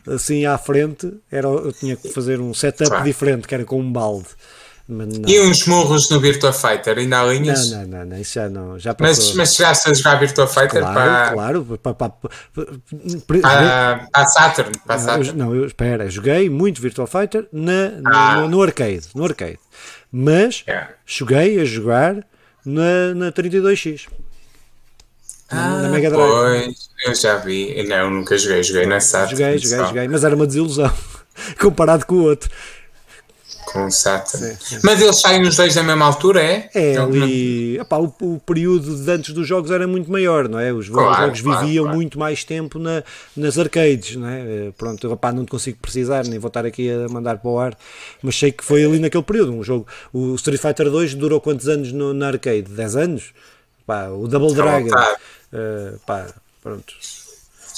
assim à frente, era, eu tinha que fazer um setup Claro. diferente, que era com um balde. E uns murros no Virtua Fighter, ainda há linhas? Não, não, não, não, isso já não. Já Mas, passou. mas chegaste a jogar Virtua Fighter claro, para, claro. Para, para, para, para, Saturn? Para a Não, Saturn. eu, não, eu, espera, joguei muito Virtual Fighter na, no, Ah. no, no arcade, no arcade. Mas Yeah. cheguei a jogar na, na 32X. Ah, na Mega Drive. Pois, eu já vi. Não, nunca joguei, joguei na Saturn. Joguei, joguei, só, joguei, mas era uma desilusão comparado com o outro. Com o Saturn. Sim, sim. Mas eles saem os dois na mesma altura, é? É, não- ali, epá, o, o período de antes dos jogos era muito maior, não é? Os Claro, jogos claro, viviam claro. muito mais tempo na, nas arcades, não é? Eh, Pronto, epá, não te consigo precisar, nem vou estar aqui a mandar para o ar, mas sei que foi ali naquele período. Um jogo, o Street Fighter 2 durou quantos anos no, na arcade? 10 anos? O Double Dragon, eh, pá, pronto.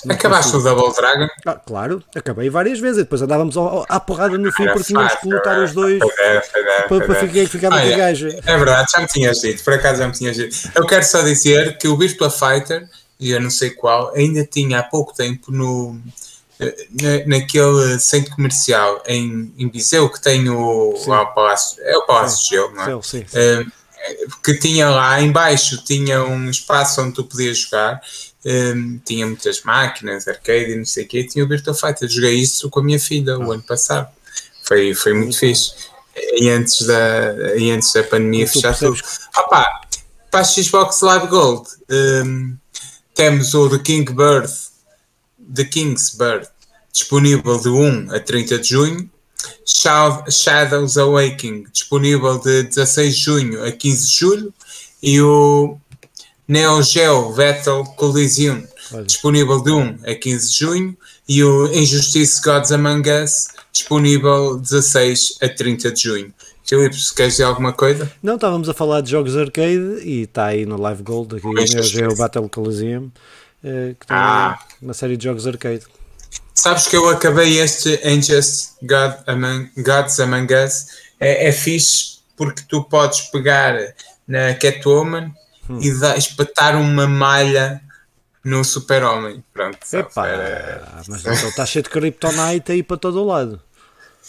Acabaste o Double Dragon? Ah, claro, acabei várias vezes, e depois andávamos ao- ao- à porrada no fim porque tínhamos que lutar os dois para, ficar, com gajo. É verdade, já me tinhas dito, por acaso já me tinhas dito. Eu quero só dizer que o Virtua Fighter, e eu não sei qual, ainda tinha há pouco tempo no, na, naquele centro comercial em, em Viseu que tem o, Sim. lá o Palácio, é o Palácio de Gelo, não é? Sim, sim, sim. Eh, que tinha lá embaixo tinha um espaço onde tu podias jogar eh, tinha muitas máquinas, arcade e não sei o quê, tinha o Virtua Fighter, joguei isso com a minha filha o ano passado Foi, foi muito fixe. E antes da, e antes da pandemia fechar tudo. Opa, para a Xbox Live Gold hum, temos o The King Bird, The King's Bird, disponível de 1 a 30 de junho. Shad- Shadows Awakening, disponível de 16 de junho a 15 de julho. E o Neo Geo Battle Coliseum, Olha. disponível de 1 a 15 de junho. E o Injustice Gods Among Us, disponível de 16 a 30 de junho. Filipe, se queres dizer alguma coisa? Não, estávamos a falar de jogos arcade e está aí no Live Gold, aqui o Neo Geo. Battle Coliseum, eh, que tem Ah. uma série de jogos arcade. Sabes que eu acabei este Unjust God Among, Gods Among Us. É, é fixe porque tu podes pegar na Catwoman Hum. e espetar uma malha no Super-Homem. Pronto? Epá, Era- mas então está cheio de Kryptonite aí para todo o lado.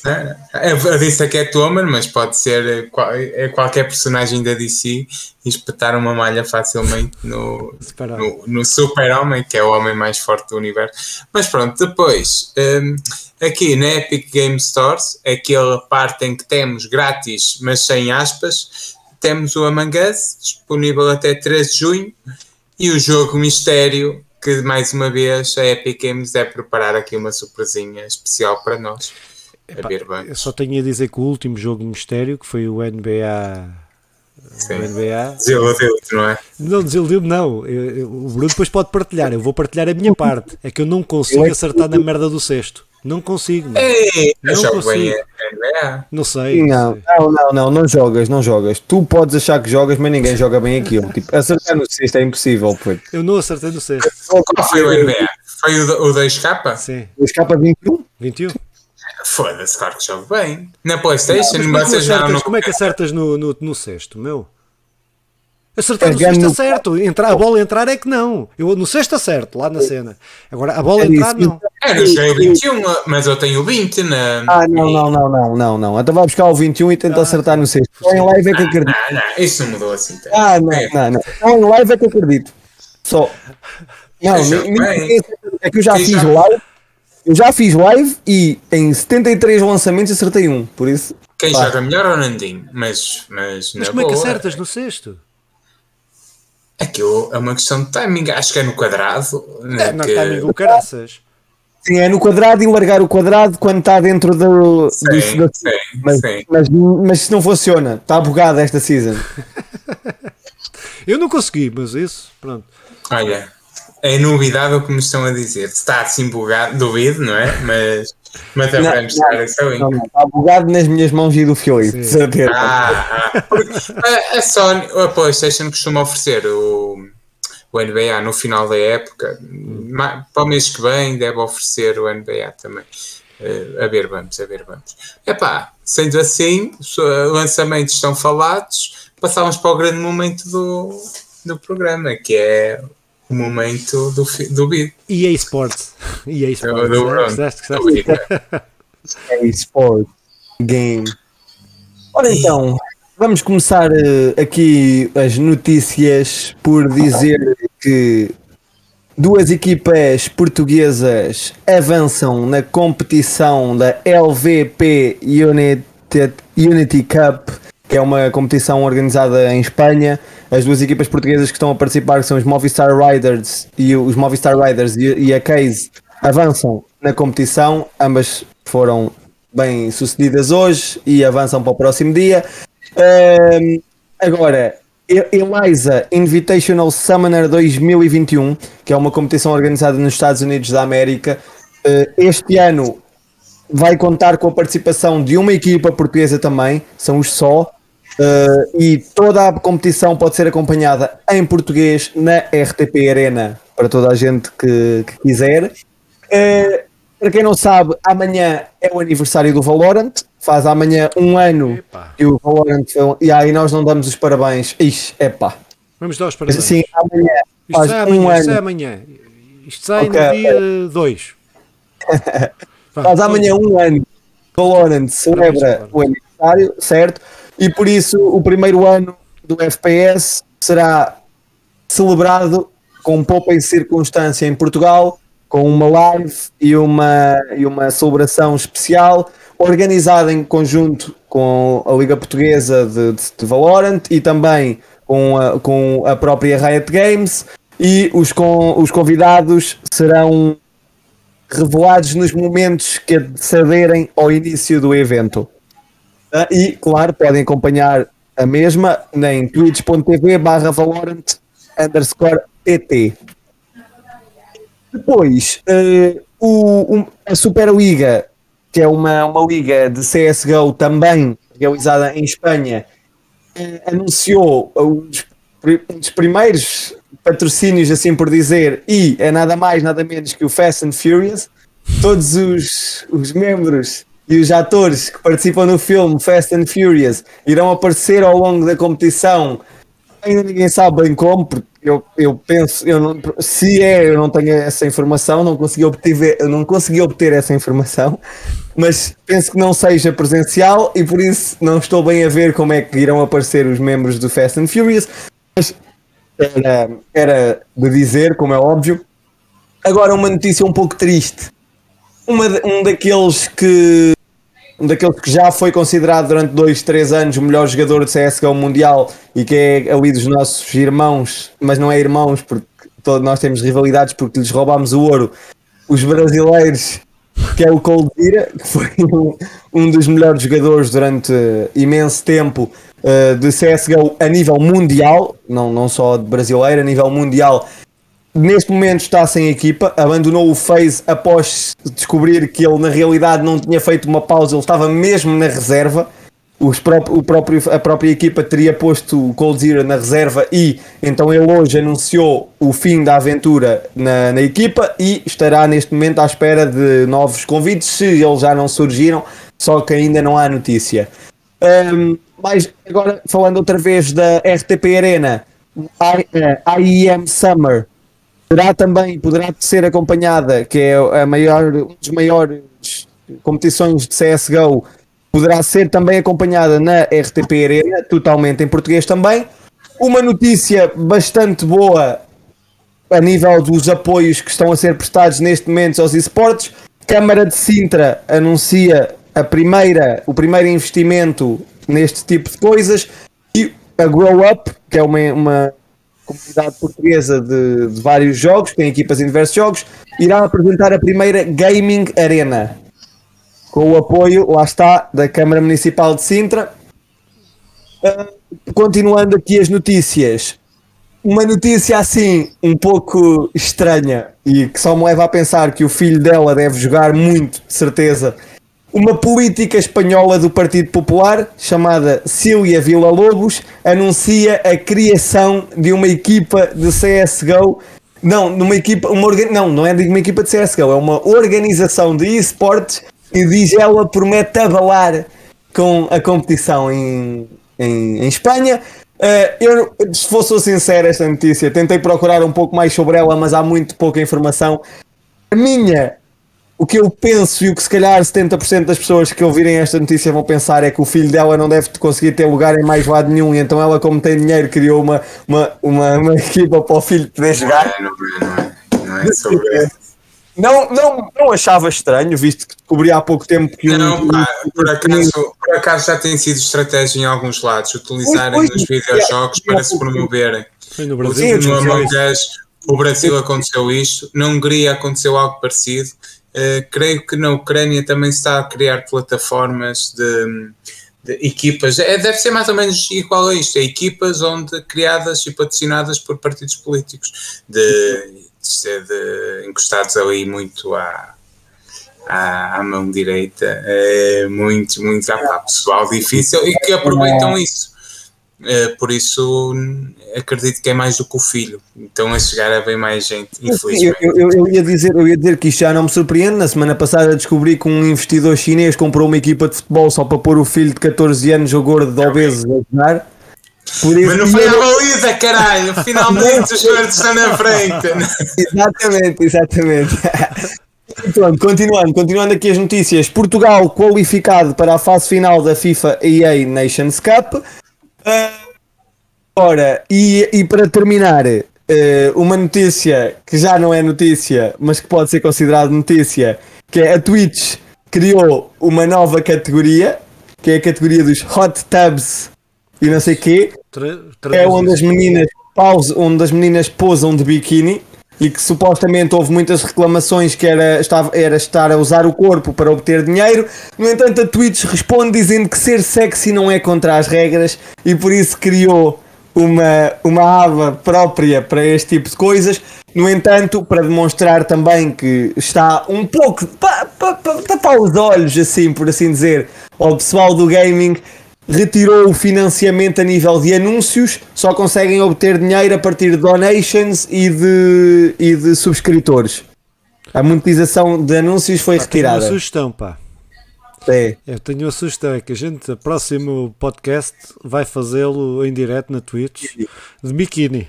É, Eu disse a Catwoman, mas pode ser é qualquer personagem da DC e espetar uma malha facilmente no, Super-Homem. no, no Super-Homem, que é o homem mais forte do universo. Mas pronto, depois, hum, aqui na Epic Game Stores, aquela parte em que temos grátis, mas sem aspas, temos o Among Us, disponível até 13 de junho, e o jogo Mistério, que mais uma vez a Epic Games deve preparar aqui uma surpresinha especial para nós. Epá, eu só tenho a dizer que o último jogo mistério, que foi o NBA. O Sim. NBA. Desiludiu-te, não é? Não, desiludiu-me, não. Eu- eu- o Bruno depois pode partilhar. Eu vou partilhar a minha parte. É que eu não consigo acertar na merda do sexto. Não consigo. meu. Ei, Não eu jogo bem consigo. a NBA. Não sei. Não, não, não, não, não jogas, não jogas. Tu podes achar que jogas, mas ninguém joga bem aquilo. Tipo, acertar no sexto é impossível, pô. Eu não acertei no sexto. Qual foi o NBA? Foi o, o 2K? Sim. Escapa 21? 21. Foda-se, claro que jogo bem. Na Playstation, Mas como é que, vocês já acertas, não. como é que acertas no, no, no sexto, meu? Acertar no sexto no- acerto. Entrar, a bola entrar é que não. Eu no sexto acerto, lá na cena. Agora, a bola É entrar isso. não. É, eu joguei 21, mas eu tenho 20 na. Ah, não, não, não, não, não, não. Então vai buscar o 21 e tenta acertar no sexto. Só em live é que acredito. Ah, não, isso não mudou assim. tanto. Ah, não, É. não, não. Só em live é que acredito. Só. Não, já é que eu já fiz já- live. Eu já fiz live e em 73 lançamentos acertei um. Por isso. Quem Pá. joga melhor é o Nandinho, mas, mas, Mas na como é que boa, acertas no sexto? Aquilo é uma questão de timing, acho que é no quadrado. né, É, não que- está amigo caraças. Sim, é no quadrado e largar o quadrado quando está dentro do. Sim, do- sim, mas, sim. mas, mas isso não funciona. Está bugado esta season. Eu não consegui, mas isso, pronto. Olha, é novidade o que me estão a dizer. Está assim bugado, duvido, não é? Mas, mas Não, devemos estar a saber. Não, não, Está bugado nas minhas mãos e do Filipe. De certeza. Ah, ah. A, a Sony, a PlayStation costuma oferecer o, o NBA no final da época. Para o mês que vem deve oferecer o NBA também. Eh, a ver, vamos, a ver, vamos. Epá, sendo assim, os eh, lançamentos estão falados, passávamos para o grande momento do, do programa, que é o momento do, do vídeo. EA Sports. EA Do, Sports. do, é? Gostaste, do gostaste? vídeo. É sport game. Ora então, vamos começar eh, aqui as notícias por dizer que duas equipas portuguesas avançam na competição da LVP Unity, Unity Cup, que é uma competição organizada em Espanha. As duas equipas portuguesas que estão a participar são os Movistar Riders e os Movistar Riders e, e a Case avançam na competição. Ambas foram bem sucedidas hoje e avançam para o próximo dia. Ahm, agora, Eliza Invitational Summoner 2021, que é uma competição organizada nos Estados Unidos da América. Eh, Este ano vai contar com a participação de uma equipa portuguesa também, são os só. Eh, e toda a competição pode ser acompanhada em português na RTP Arena para toda a gente que, que quiser. Eh, para quem não sabe, amanhã é o aniversário do Valorant, faz amanhã um ano Epá. que o Valorant foi. E aí nós não damos os parabéns. Ixi, epá. Vamos dar os parabéns. assim, amanhã Isto sai um amanhã, isto sai ano. amanhã. Isto sai Ok, no dia 2. Faz amanhã um ano. Valorant celebra o aniversário, certo? E por isso o primeiro ano do FPS será celebrado com poupa e circunstância em Portugal, com uma live e uma, e uma celebração especial organizada em conjunto com a Liga Portuguesa de, de, de Valorant e também com a, com a própria Riot Games e os, com, os convidados serão revelados nos momentos que antecederem ao início do evento. Ah, E, claro, podem acompanhar a mesma em twitch.tv barra valorant underscore pt. Depois, eh, o, um- a Superliga, que é uma, uma liga de CSGO também realizada em Espanha, eh, anunciou um dos, um dos primeiros patrocínios, assim por dizer, e é nada mais, nada menos que o Fast and Furious. Todos os, os membros e os atores que participam no filme Fast and Furious irão aparecer ao longo da competição. Ainda ninguém sabe bem como, porque eu, eu penso, eu não, se é, eu não tenho essa informação, não consegui obter, não consegui obter essa informação, mas penso que não seja presencial e por isso não estou bem a ver como é que irão aparecer os membros do Fast and Furious, mas era, era de dizer, como é óbvio. Agora uma notícia um pouco triste. Uma, um daqueles que um daqueles que já foi considerado durante dois, três anos o melhor jogador de CSGO mundial e que é ali dos nossos irmãos, mas não é irmãos porque todos nós temos rivalidades porque lhes roubámos o ouro. Os brasileiros, que é o Coldzera, que foi um, um dos melhores jogadores durante eh, imenso tempo eh, de CSGO a nível mundial, não, não só de brasileiro, a nível mundial. Neste momento está sem equipa, abandonou o FaZe após descobrir que ele na realidade não tinha feito uma pausa, ele estava mesmo na reserva. Os pró- o próprio, a própria equipa teria posto o Coldzera na reserva e então ele hoje anunciou o fim da aventura na, na equipa e estará neste momento à espera de novos convites, se eles já não surgiram, só que ainda não há notícia. Um, mas agora falando outra vez da RTP Arena, a IEM Summer Terá também, poderá ser acompanhada, que é a maior, um dos maiores competições de CSGO, poderá ser também acompanhada na RTP Arena, totalmente em português também. Uma notícia bastante boa a nível dos apoios que estão a ser prestados neste momento aos esportes. Câmara de Sintra anuncia a primeira, o primeiro investimento neste tipo de coisas e a Grow Up, que é uma, uma comunidade portuguesa de, de vários jogos, tem equipas em diversos jogos, irá apresentar a primeira Gaming Arena com o apoio, lá está, da Câmara Municipal de Sintra. Ah, continuando aqui as notícias, uma notícia assim um pouco estranha e que só me leva a pensar que o filho dela deve jogar muito, de certeza. Uma política espanhola do Partido Popular, chamada Cília Villa-Lobos, anuncia a criação de uma equipa de CSGO. Não, numa equipa, uma não, não é de uma equipa de CSGO, é uma organização de esportes e diz ela promete abalar com a competição em, em, em Espanha. Eh, eu, se fosse sincero, esta notícia, tentei procurar um pouco mais sobre ela, mas há muito pouca informação. A minha, o que eu penso e o que se calhar 70% das pessoas que ouvirem esta notícia vão pensar é que o filho dela não deve conseguir ter lugar em mais lado nenhum, e então ela, como tem dinheiro, criou uma, uma, uma, uma equipa para o filho poder Não jogar. é, não é, não é. Não é sobre Não, não, não achava estranho, visto que descobri há pouco tempo que Não, um- pá, por acaso, por acaso já tem sido estratégia em alguns lados, utilizarem Pois, pois, os videojogos é, é, para se promoverem. Foi no Brasil. Sim, no sim, Among sim. Us, o Brasil aconteceu isto, na Hungria aconteceu algo parecido. Uh, creio que na Ucrânia também se está a criar plataformas de, de equipas. É, deve ser mais ou menos igual a isto: é equipas onde criadas e patrocinadas por partidos políticos, de, de, de encostados ali muito à, à, à mão direita, é, muito, muito à pessoal difícil e que aproveitam isso. Eh, por isso acredito que é mais do que o filho. Então a chegar a bem mais gente, infelizmente. eu, eu- eu ia dizer, eu ia dizer que isto já não me surpreende. Na semana passada descobri que um investidor chinês comprou uma equipa de futebol só para pôr o filho de 14 anos, o gordo de obeso, a jogar. Por isso, Mas não foi a baliza, caralho! Finalmente os verdes estão na frente! Exatamente, exatamente. Pronto, continuando, continuando aqui as notícias. Portugal qualificado para a fase final da FIFA EA Nations Cup. Ah, Ora, e, e para terminar, eh, uma notícia que já não é notícia, mas que pode ser considerada notícia, que é a Twitch criou uma nova categoria, que é a categoria dos hot tubs e não sei quê, Tra- é onde as meninas pausam, onde as meninas posam de biquíni e que supostamente houve muitas reclamações que era, estava, era estar a usar o corpo para obter dinheiro. No entanto, a Twitch responde dizendo que ser sexy não é contra as regras e por isso criou uma, uma aba própria para este tipo de coisas. No entanto, para demonstrar também que está um pouco para pa, pa, tapar os olhos, assim por assim dizer, ao pessoal do gaming, retirou o financiamento a nível de anúncios, só conseguem obter dinheiro a partir de donations e de, e de subscritores. A monetização de anúncios foi Pá, tenho uma retirada. sugestão, pá. É. Eu tenho uma sugestão, é que a gente, o próximo podcast, vai fazê-lo em direto na Twitch, de biquíni.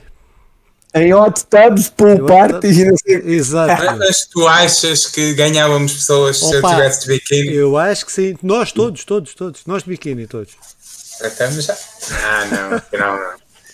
Em hot tubs, pool parties e não sei Exato. Mas tu achas que ganhávamos pessoas se eu Opa, tivesse de biquíni? Eu acho que sim. Nós todos, todos, todos. Nós de biquíni, todos. Estamos já? Ah, não, afinal não.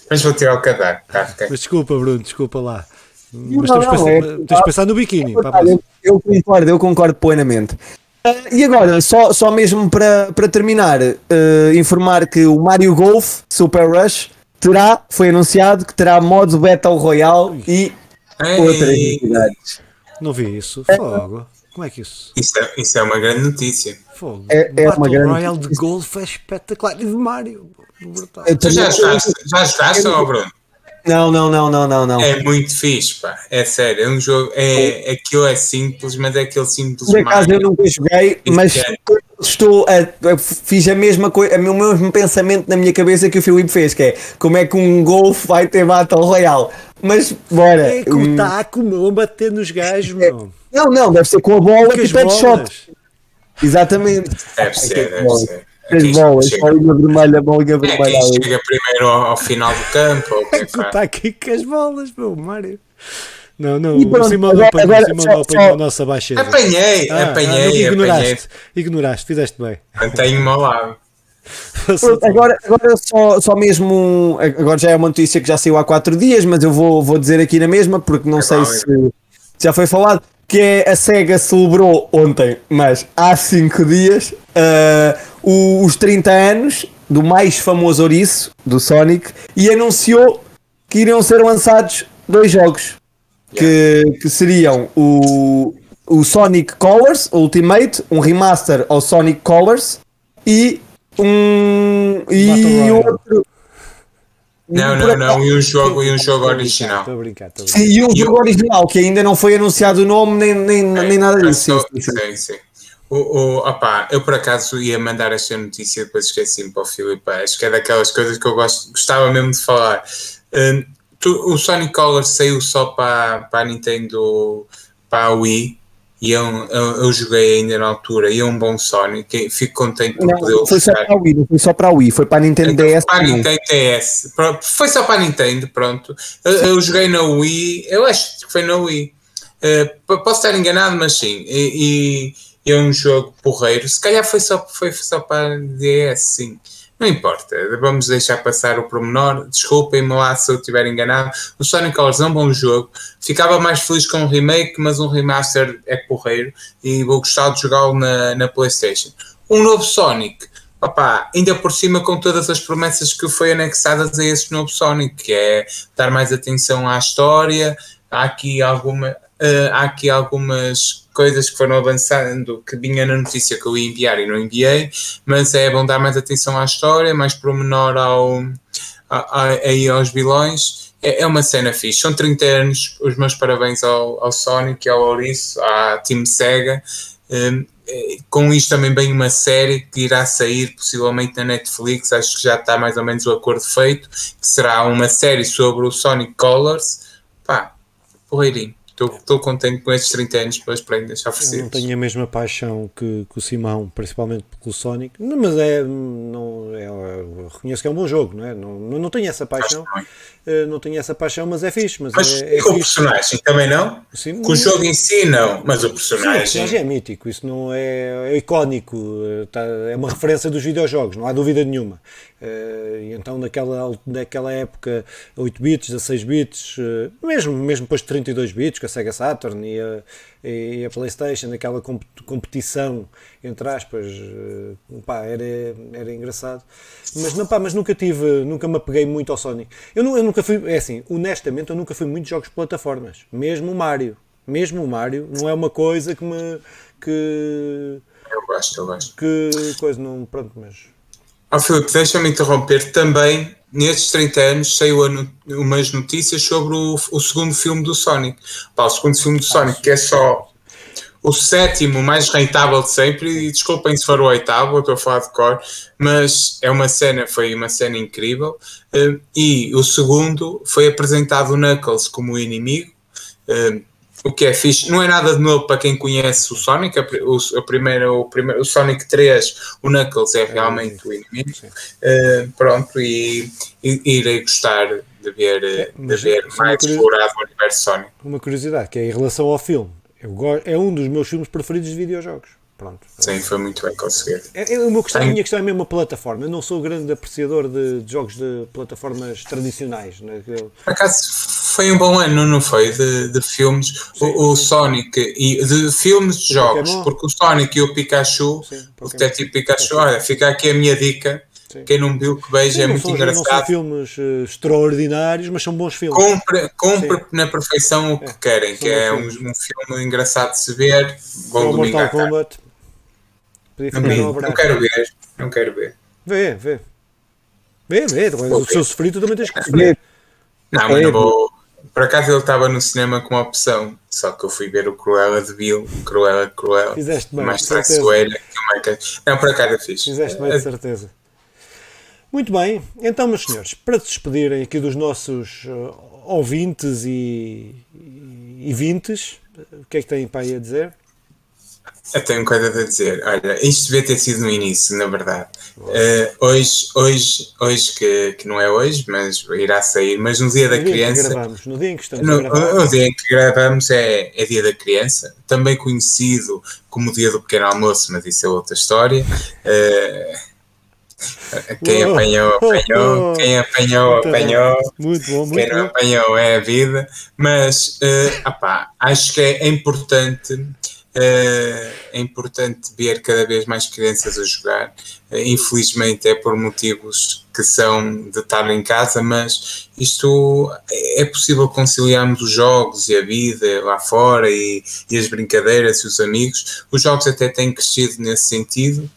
Mas vou tirar o cadáver. Tá, ok. Mas desculpa, Bruno, desculpa lá. Mas Não, temos, não, pensar, é- temos de pensar no biquíni. eu, eu concordo, eu concordo plenamente. Ah, e agora, só, só mesmo para, para terminar, ah, informar que o Mario Golf Super Rush terá, foi anunciado que terá modo Battle Royale e outras Ei, novidades. Não vi isso. Fogo. Como é que isso? isso, é, isso é uma grande notícia. Fogo. É- é Battle uma grande- Royale de golfe é espetacular. E de Mario. Brutal. Tu já jogaste, já jogaste ó, Bruno? Não, não, não, não, não, não. É muito fixe, pá. É sério. É um jogo. É, aquilo é simples, mas é aquele simples Por acaso eu nunca joguei, mas é. estou a, fiz a mesma coisa, o mesmo pensamento na minha cabeça que o Filipe fez, que é como é que um golfe vai ter Battle Royale. Mas bora. É com hum, o taco, meu, a bater nos gajos, meu. Não, não, deve ser com a bola e as headshot. Exatamente. Deve ser, deve ser. As Aqui bolas, chega- bolinha vermelha, bolinha É vermelha. quem ali. chega primeiro ao, ao final do campo. Ou É quem com o faz. taco e com as bolas, meu, Mario. Não, não, E pronto, o Simão não agora- apanhou, agora o Simão só- não apanhou só- a nossa baixeza. Apanhei, Ah, ah, apanhei, não, apanhei. ignoraste, ignoraste, fizeste bem. Tenho-me ao lado. Pronto, agora, agora só, só mesmo. Agora já é uma notícia que já saiu há quatro dias, mas eu vou, vou dizer aqui na mesma, porque não É sei bom, se já foi falado. Que é a SEGA celebrou ontem, mas há cinco dias, o- os 30 anos do mais famoso ouriço, do Sonic, e anunciou que iriam ser lançados dois jogos. Que, que seriam o, o Sonic Colors Ultimate, um remaster ao Sonic Colors e um e outro Não, não, não. E um jogo, e um jogo original. Estou a brincar, estou a brincar. Sim, e um jogo original que ainda não foi anunciado o nome nem, nem, nem nada disso. Eu, Sim, sim, sim. sim, sim. O, o, opá, eu por acaso ia mandar esta notícia, depois esqueci-me para o Filipe. Acho que é daquelas coisas que eu gosto, gostava mesmo de falar. Hum, tu- o Sonic Color saiu só para, para a Nintendo, para a Wii, e eu, eu, eu joguei ainda na altura, e é um bom Sonic. Fico contente por Não, poder não foi só para a Wii, não foi só para a Wii, foi para a Nintendo Então, DS. para a. Nintendo DS. Foi só para a Nintendo, pronto. Eu, eu joguei na Wii, eu acho que foi na Wii. P- posso estar enganado, mas sim. E, e é um jogo porreiro. Se calhar foi só, foi só para a DS, sim. Não importa, vamos deixar passar o pormenor. Desculpem-me lá se eu estiver enganado. O Sonic Colors é um bom jogo. Ficava mais feliz com um remake, mas um remaster é porreiro e vou gostar de jogá-lo na, na PlayStation. Um novo Sonic, opá, ainda por cima com todas as promessas que foi anexadas a esse novo Sonic, que é dar mais atenção à história. Há aqui, alguma, eh, há aqui algumas coisas que foram avançando que vinha na notícia que eu ia enviar e não enviei, mas é bom dar mais atenção à história, mais promenor ao, a- a- aí aos vilões. É, é uma cena fixe. São 30 anos. Os meus parabéns ao, ao Sonic ao Ouriço, à Team Sega. Um, eh, com isto também vem uma série que irá sair possivelmente na Netflix. Acho que já está mais ou menos o acordo feito. Que será uma série sobre o Sonic Colors. Pá, porreirinho. Estou contente com estes 30 anos pelas prendas Eu não oferecidas. tenho a mesma paixão que, que o Simão, principalmente pelo Sonic, Não, mas é, não, é, reconheço que é um bom jogo, não é? Não, não, tenho essa paixão, uh, não tenho essa paixão, mas é fixe. Mas, mas é, é com o personagem também não? Sim, com o jogo em si não, mas o personagem. Sim, o personagem é mítico, isso não é, é icónico, tá, é uma referência dos videojogos, não há dúvida nenhuma. Uh, então naquela, naquela época 8 bits, 16 bits, uh, mesmo, mesmo depois de 32 bits, com a Sega Saturn e a, e a Playstation, aquela competição entre aspas, uh, pá, era, era engraçado. Mas, não, pá, mas nunca tive, nunca me apeguei muito ao Sonic. Eu, eu nunca fui, é assim, honestamente, eu nunca fui muito jogos de plataformas, mesmo o Mario. Mesmo o Mario não é uma coisa que me. que. Eu gosto, eu gosto. Que coisa, não. Pronto, mas Oh, Filipe, deixa-me interromper. Também, nestes 30 anos, saiu umas notícias sobre o, o segundo filme do Sonic. Pá, o segundo filme do Sonic, que é só o sétimo mais rentável de sempre. E desculpem se for o oitavo, eu estou a falar de cor, mas é uma cena, foi uma cena incrível. Eh, e o segundo foi apresentado o Knuckles como o inimigo. Eh, o que é fixe. Não é nada de novo para quem conhece o Sonic. O, o, primeiro, o, primeiro, o Sonic 3, o Knuckles é realmente o inimigo. Uh, pronto, e, e, irei gostar de ver, é, de ver mais explorado o universo Sonic. Uma curiosidade, que é em relação ao filme. Eu é um dos meus filmes preferidos de videojogos. Pronto. Sim, foi muito bem conseguido. É, é, o meu questão, a minha questão é mesmo a plataforma. Eu não sou grande apreciador de, de jogos de plataformas tradicionais. Né? Eu... Por acaso foi um bom ano, não foi? De, de filmes. o, o Sonic e de filmes de jogos, porque o Sonic e o Pikachu, Sim, o Detetive Pikachu, olha, fica aqui a minha dica. Sim. Quem não viu que veja é muito são, engraçado. Não são filmes uh, extraordinários, mas são bons filmes. Compre, compre na perfeição o que é, querem, que é um, um, filme engraçado de se ver. Bom domingo Mortal Kombat. Podia ficar não, não quero ver, não quero ver. Vê, vê. Vê, vê. O seu sofrido também tens que sofrer. Não, mas não vou. Por acaso ele estava no cinema com uma opção, só que eu fui ver o Cruella de Bill, Cruella, Cruella, Fizeste bem, mais traiçoeira que uma Não, por acaso eu fiz. Fizeste bem, de certeza. Muito bem, então, meus senhores, para se despedirem aqui dos nossos uh, ouvintes e, e, e vintes, o que é que têm para aí a dizer? Eu tenho coisas a dizer. Olha, isto devia ter sido no início, na verdade. Uh, hoje, hoje, hoje que, que não é hoje, mas irá sair, mas no dia no da dia criança. Gravamos, no dia em que estamos no, no dia em que gravamos é, é dia da criança, também conhecido como dia do pequeno almoço, mas isso é outra história. Uh, quem apanhou, apanhou. Quem apanhou, muito apanhou. Bom. Muito bom, muito Quem não apanhou é a vida. Mas, uh, opá, acho que é importante é importante ver cada vez mais crianças a jogar. Infelizmente é por motivos que são de estar em casa, mas isto é possível conciliarmos os jogos e a vida lá fora e, e as brincadeiras e os amigos. Os jogos até têm crescido nesse sentido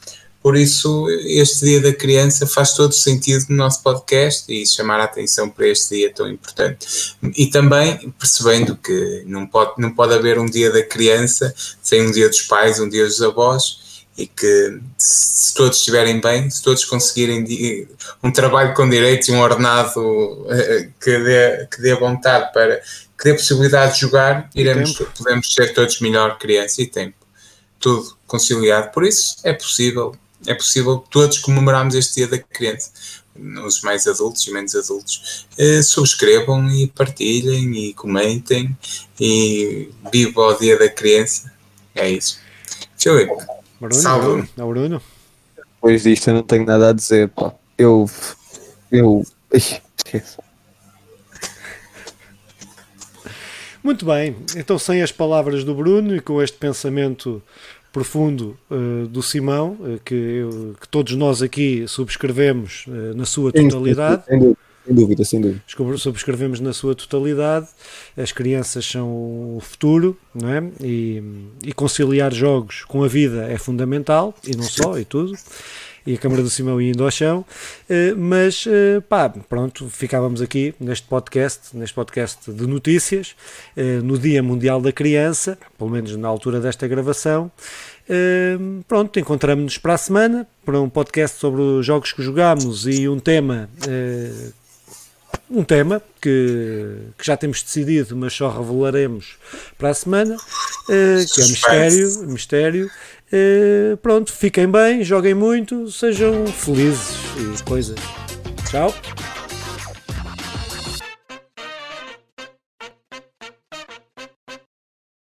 por isso, este Dia da Criança faz todo sentido no nosso podcast e chamar a atenção para este dia tão importante. E também percebendo que não pode, não pode haver um Dia da Criança sem um Dia dos Pais, um Dia dos Avós, e que se todos estiverem bem, se todos conseguirem um trabalho com direitos e um ordenado eh, que dê, que dê vontade para que dê possibilidade de jogar, iremos, podemos ser todos melhor criança e tempo. Tudo conciliado. Por isso, é possível é possível todos comemorarmos este dia da criança. Os mais adultos e menos adultos eh, subscrevam e partilhem e comentem e viva o dia da criança. É isso. Filipe, Bruno, salve. Bruno. Depois disto eu não tenho nada a dizer. Pá. Eu. Eu. Esqueço. Muito bem, então sem as palavras do Bruno e com este pensamento profundo uh, do Simão, uh, que, eu, que, todos nós aqui subscrevemos uh, na sua totalidade. Sem dúvida, sem dúvida, sem dúvida. Subscrevemos na sua totalidade. As crianças são o futuro, não é? E, e conciliar jogos com a vida é fundamental, e não só, e tudo e a Câmara do Simão indo ao chão, eh, mas eh, pá, pronto, ficávamos aqui neste podcast, neste podcast de notícias, eh, no Dia Mundial da Criança, pelo menos na altura desta gravação. Pronto, encontramos-nos para a semana para um podcast sobre os jogos que jogamos e um tema um tema que, que já temos decidido, mas só revelaremos para a semana, uh, que é mistério. mistério. Uh, pronto, fiquem bem, joguem muito, sejam felizes e coisas. Tchau.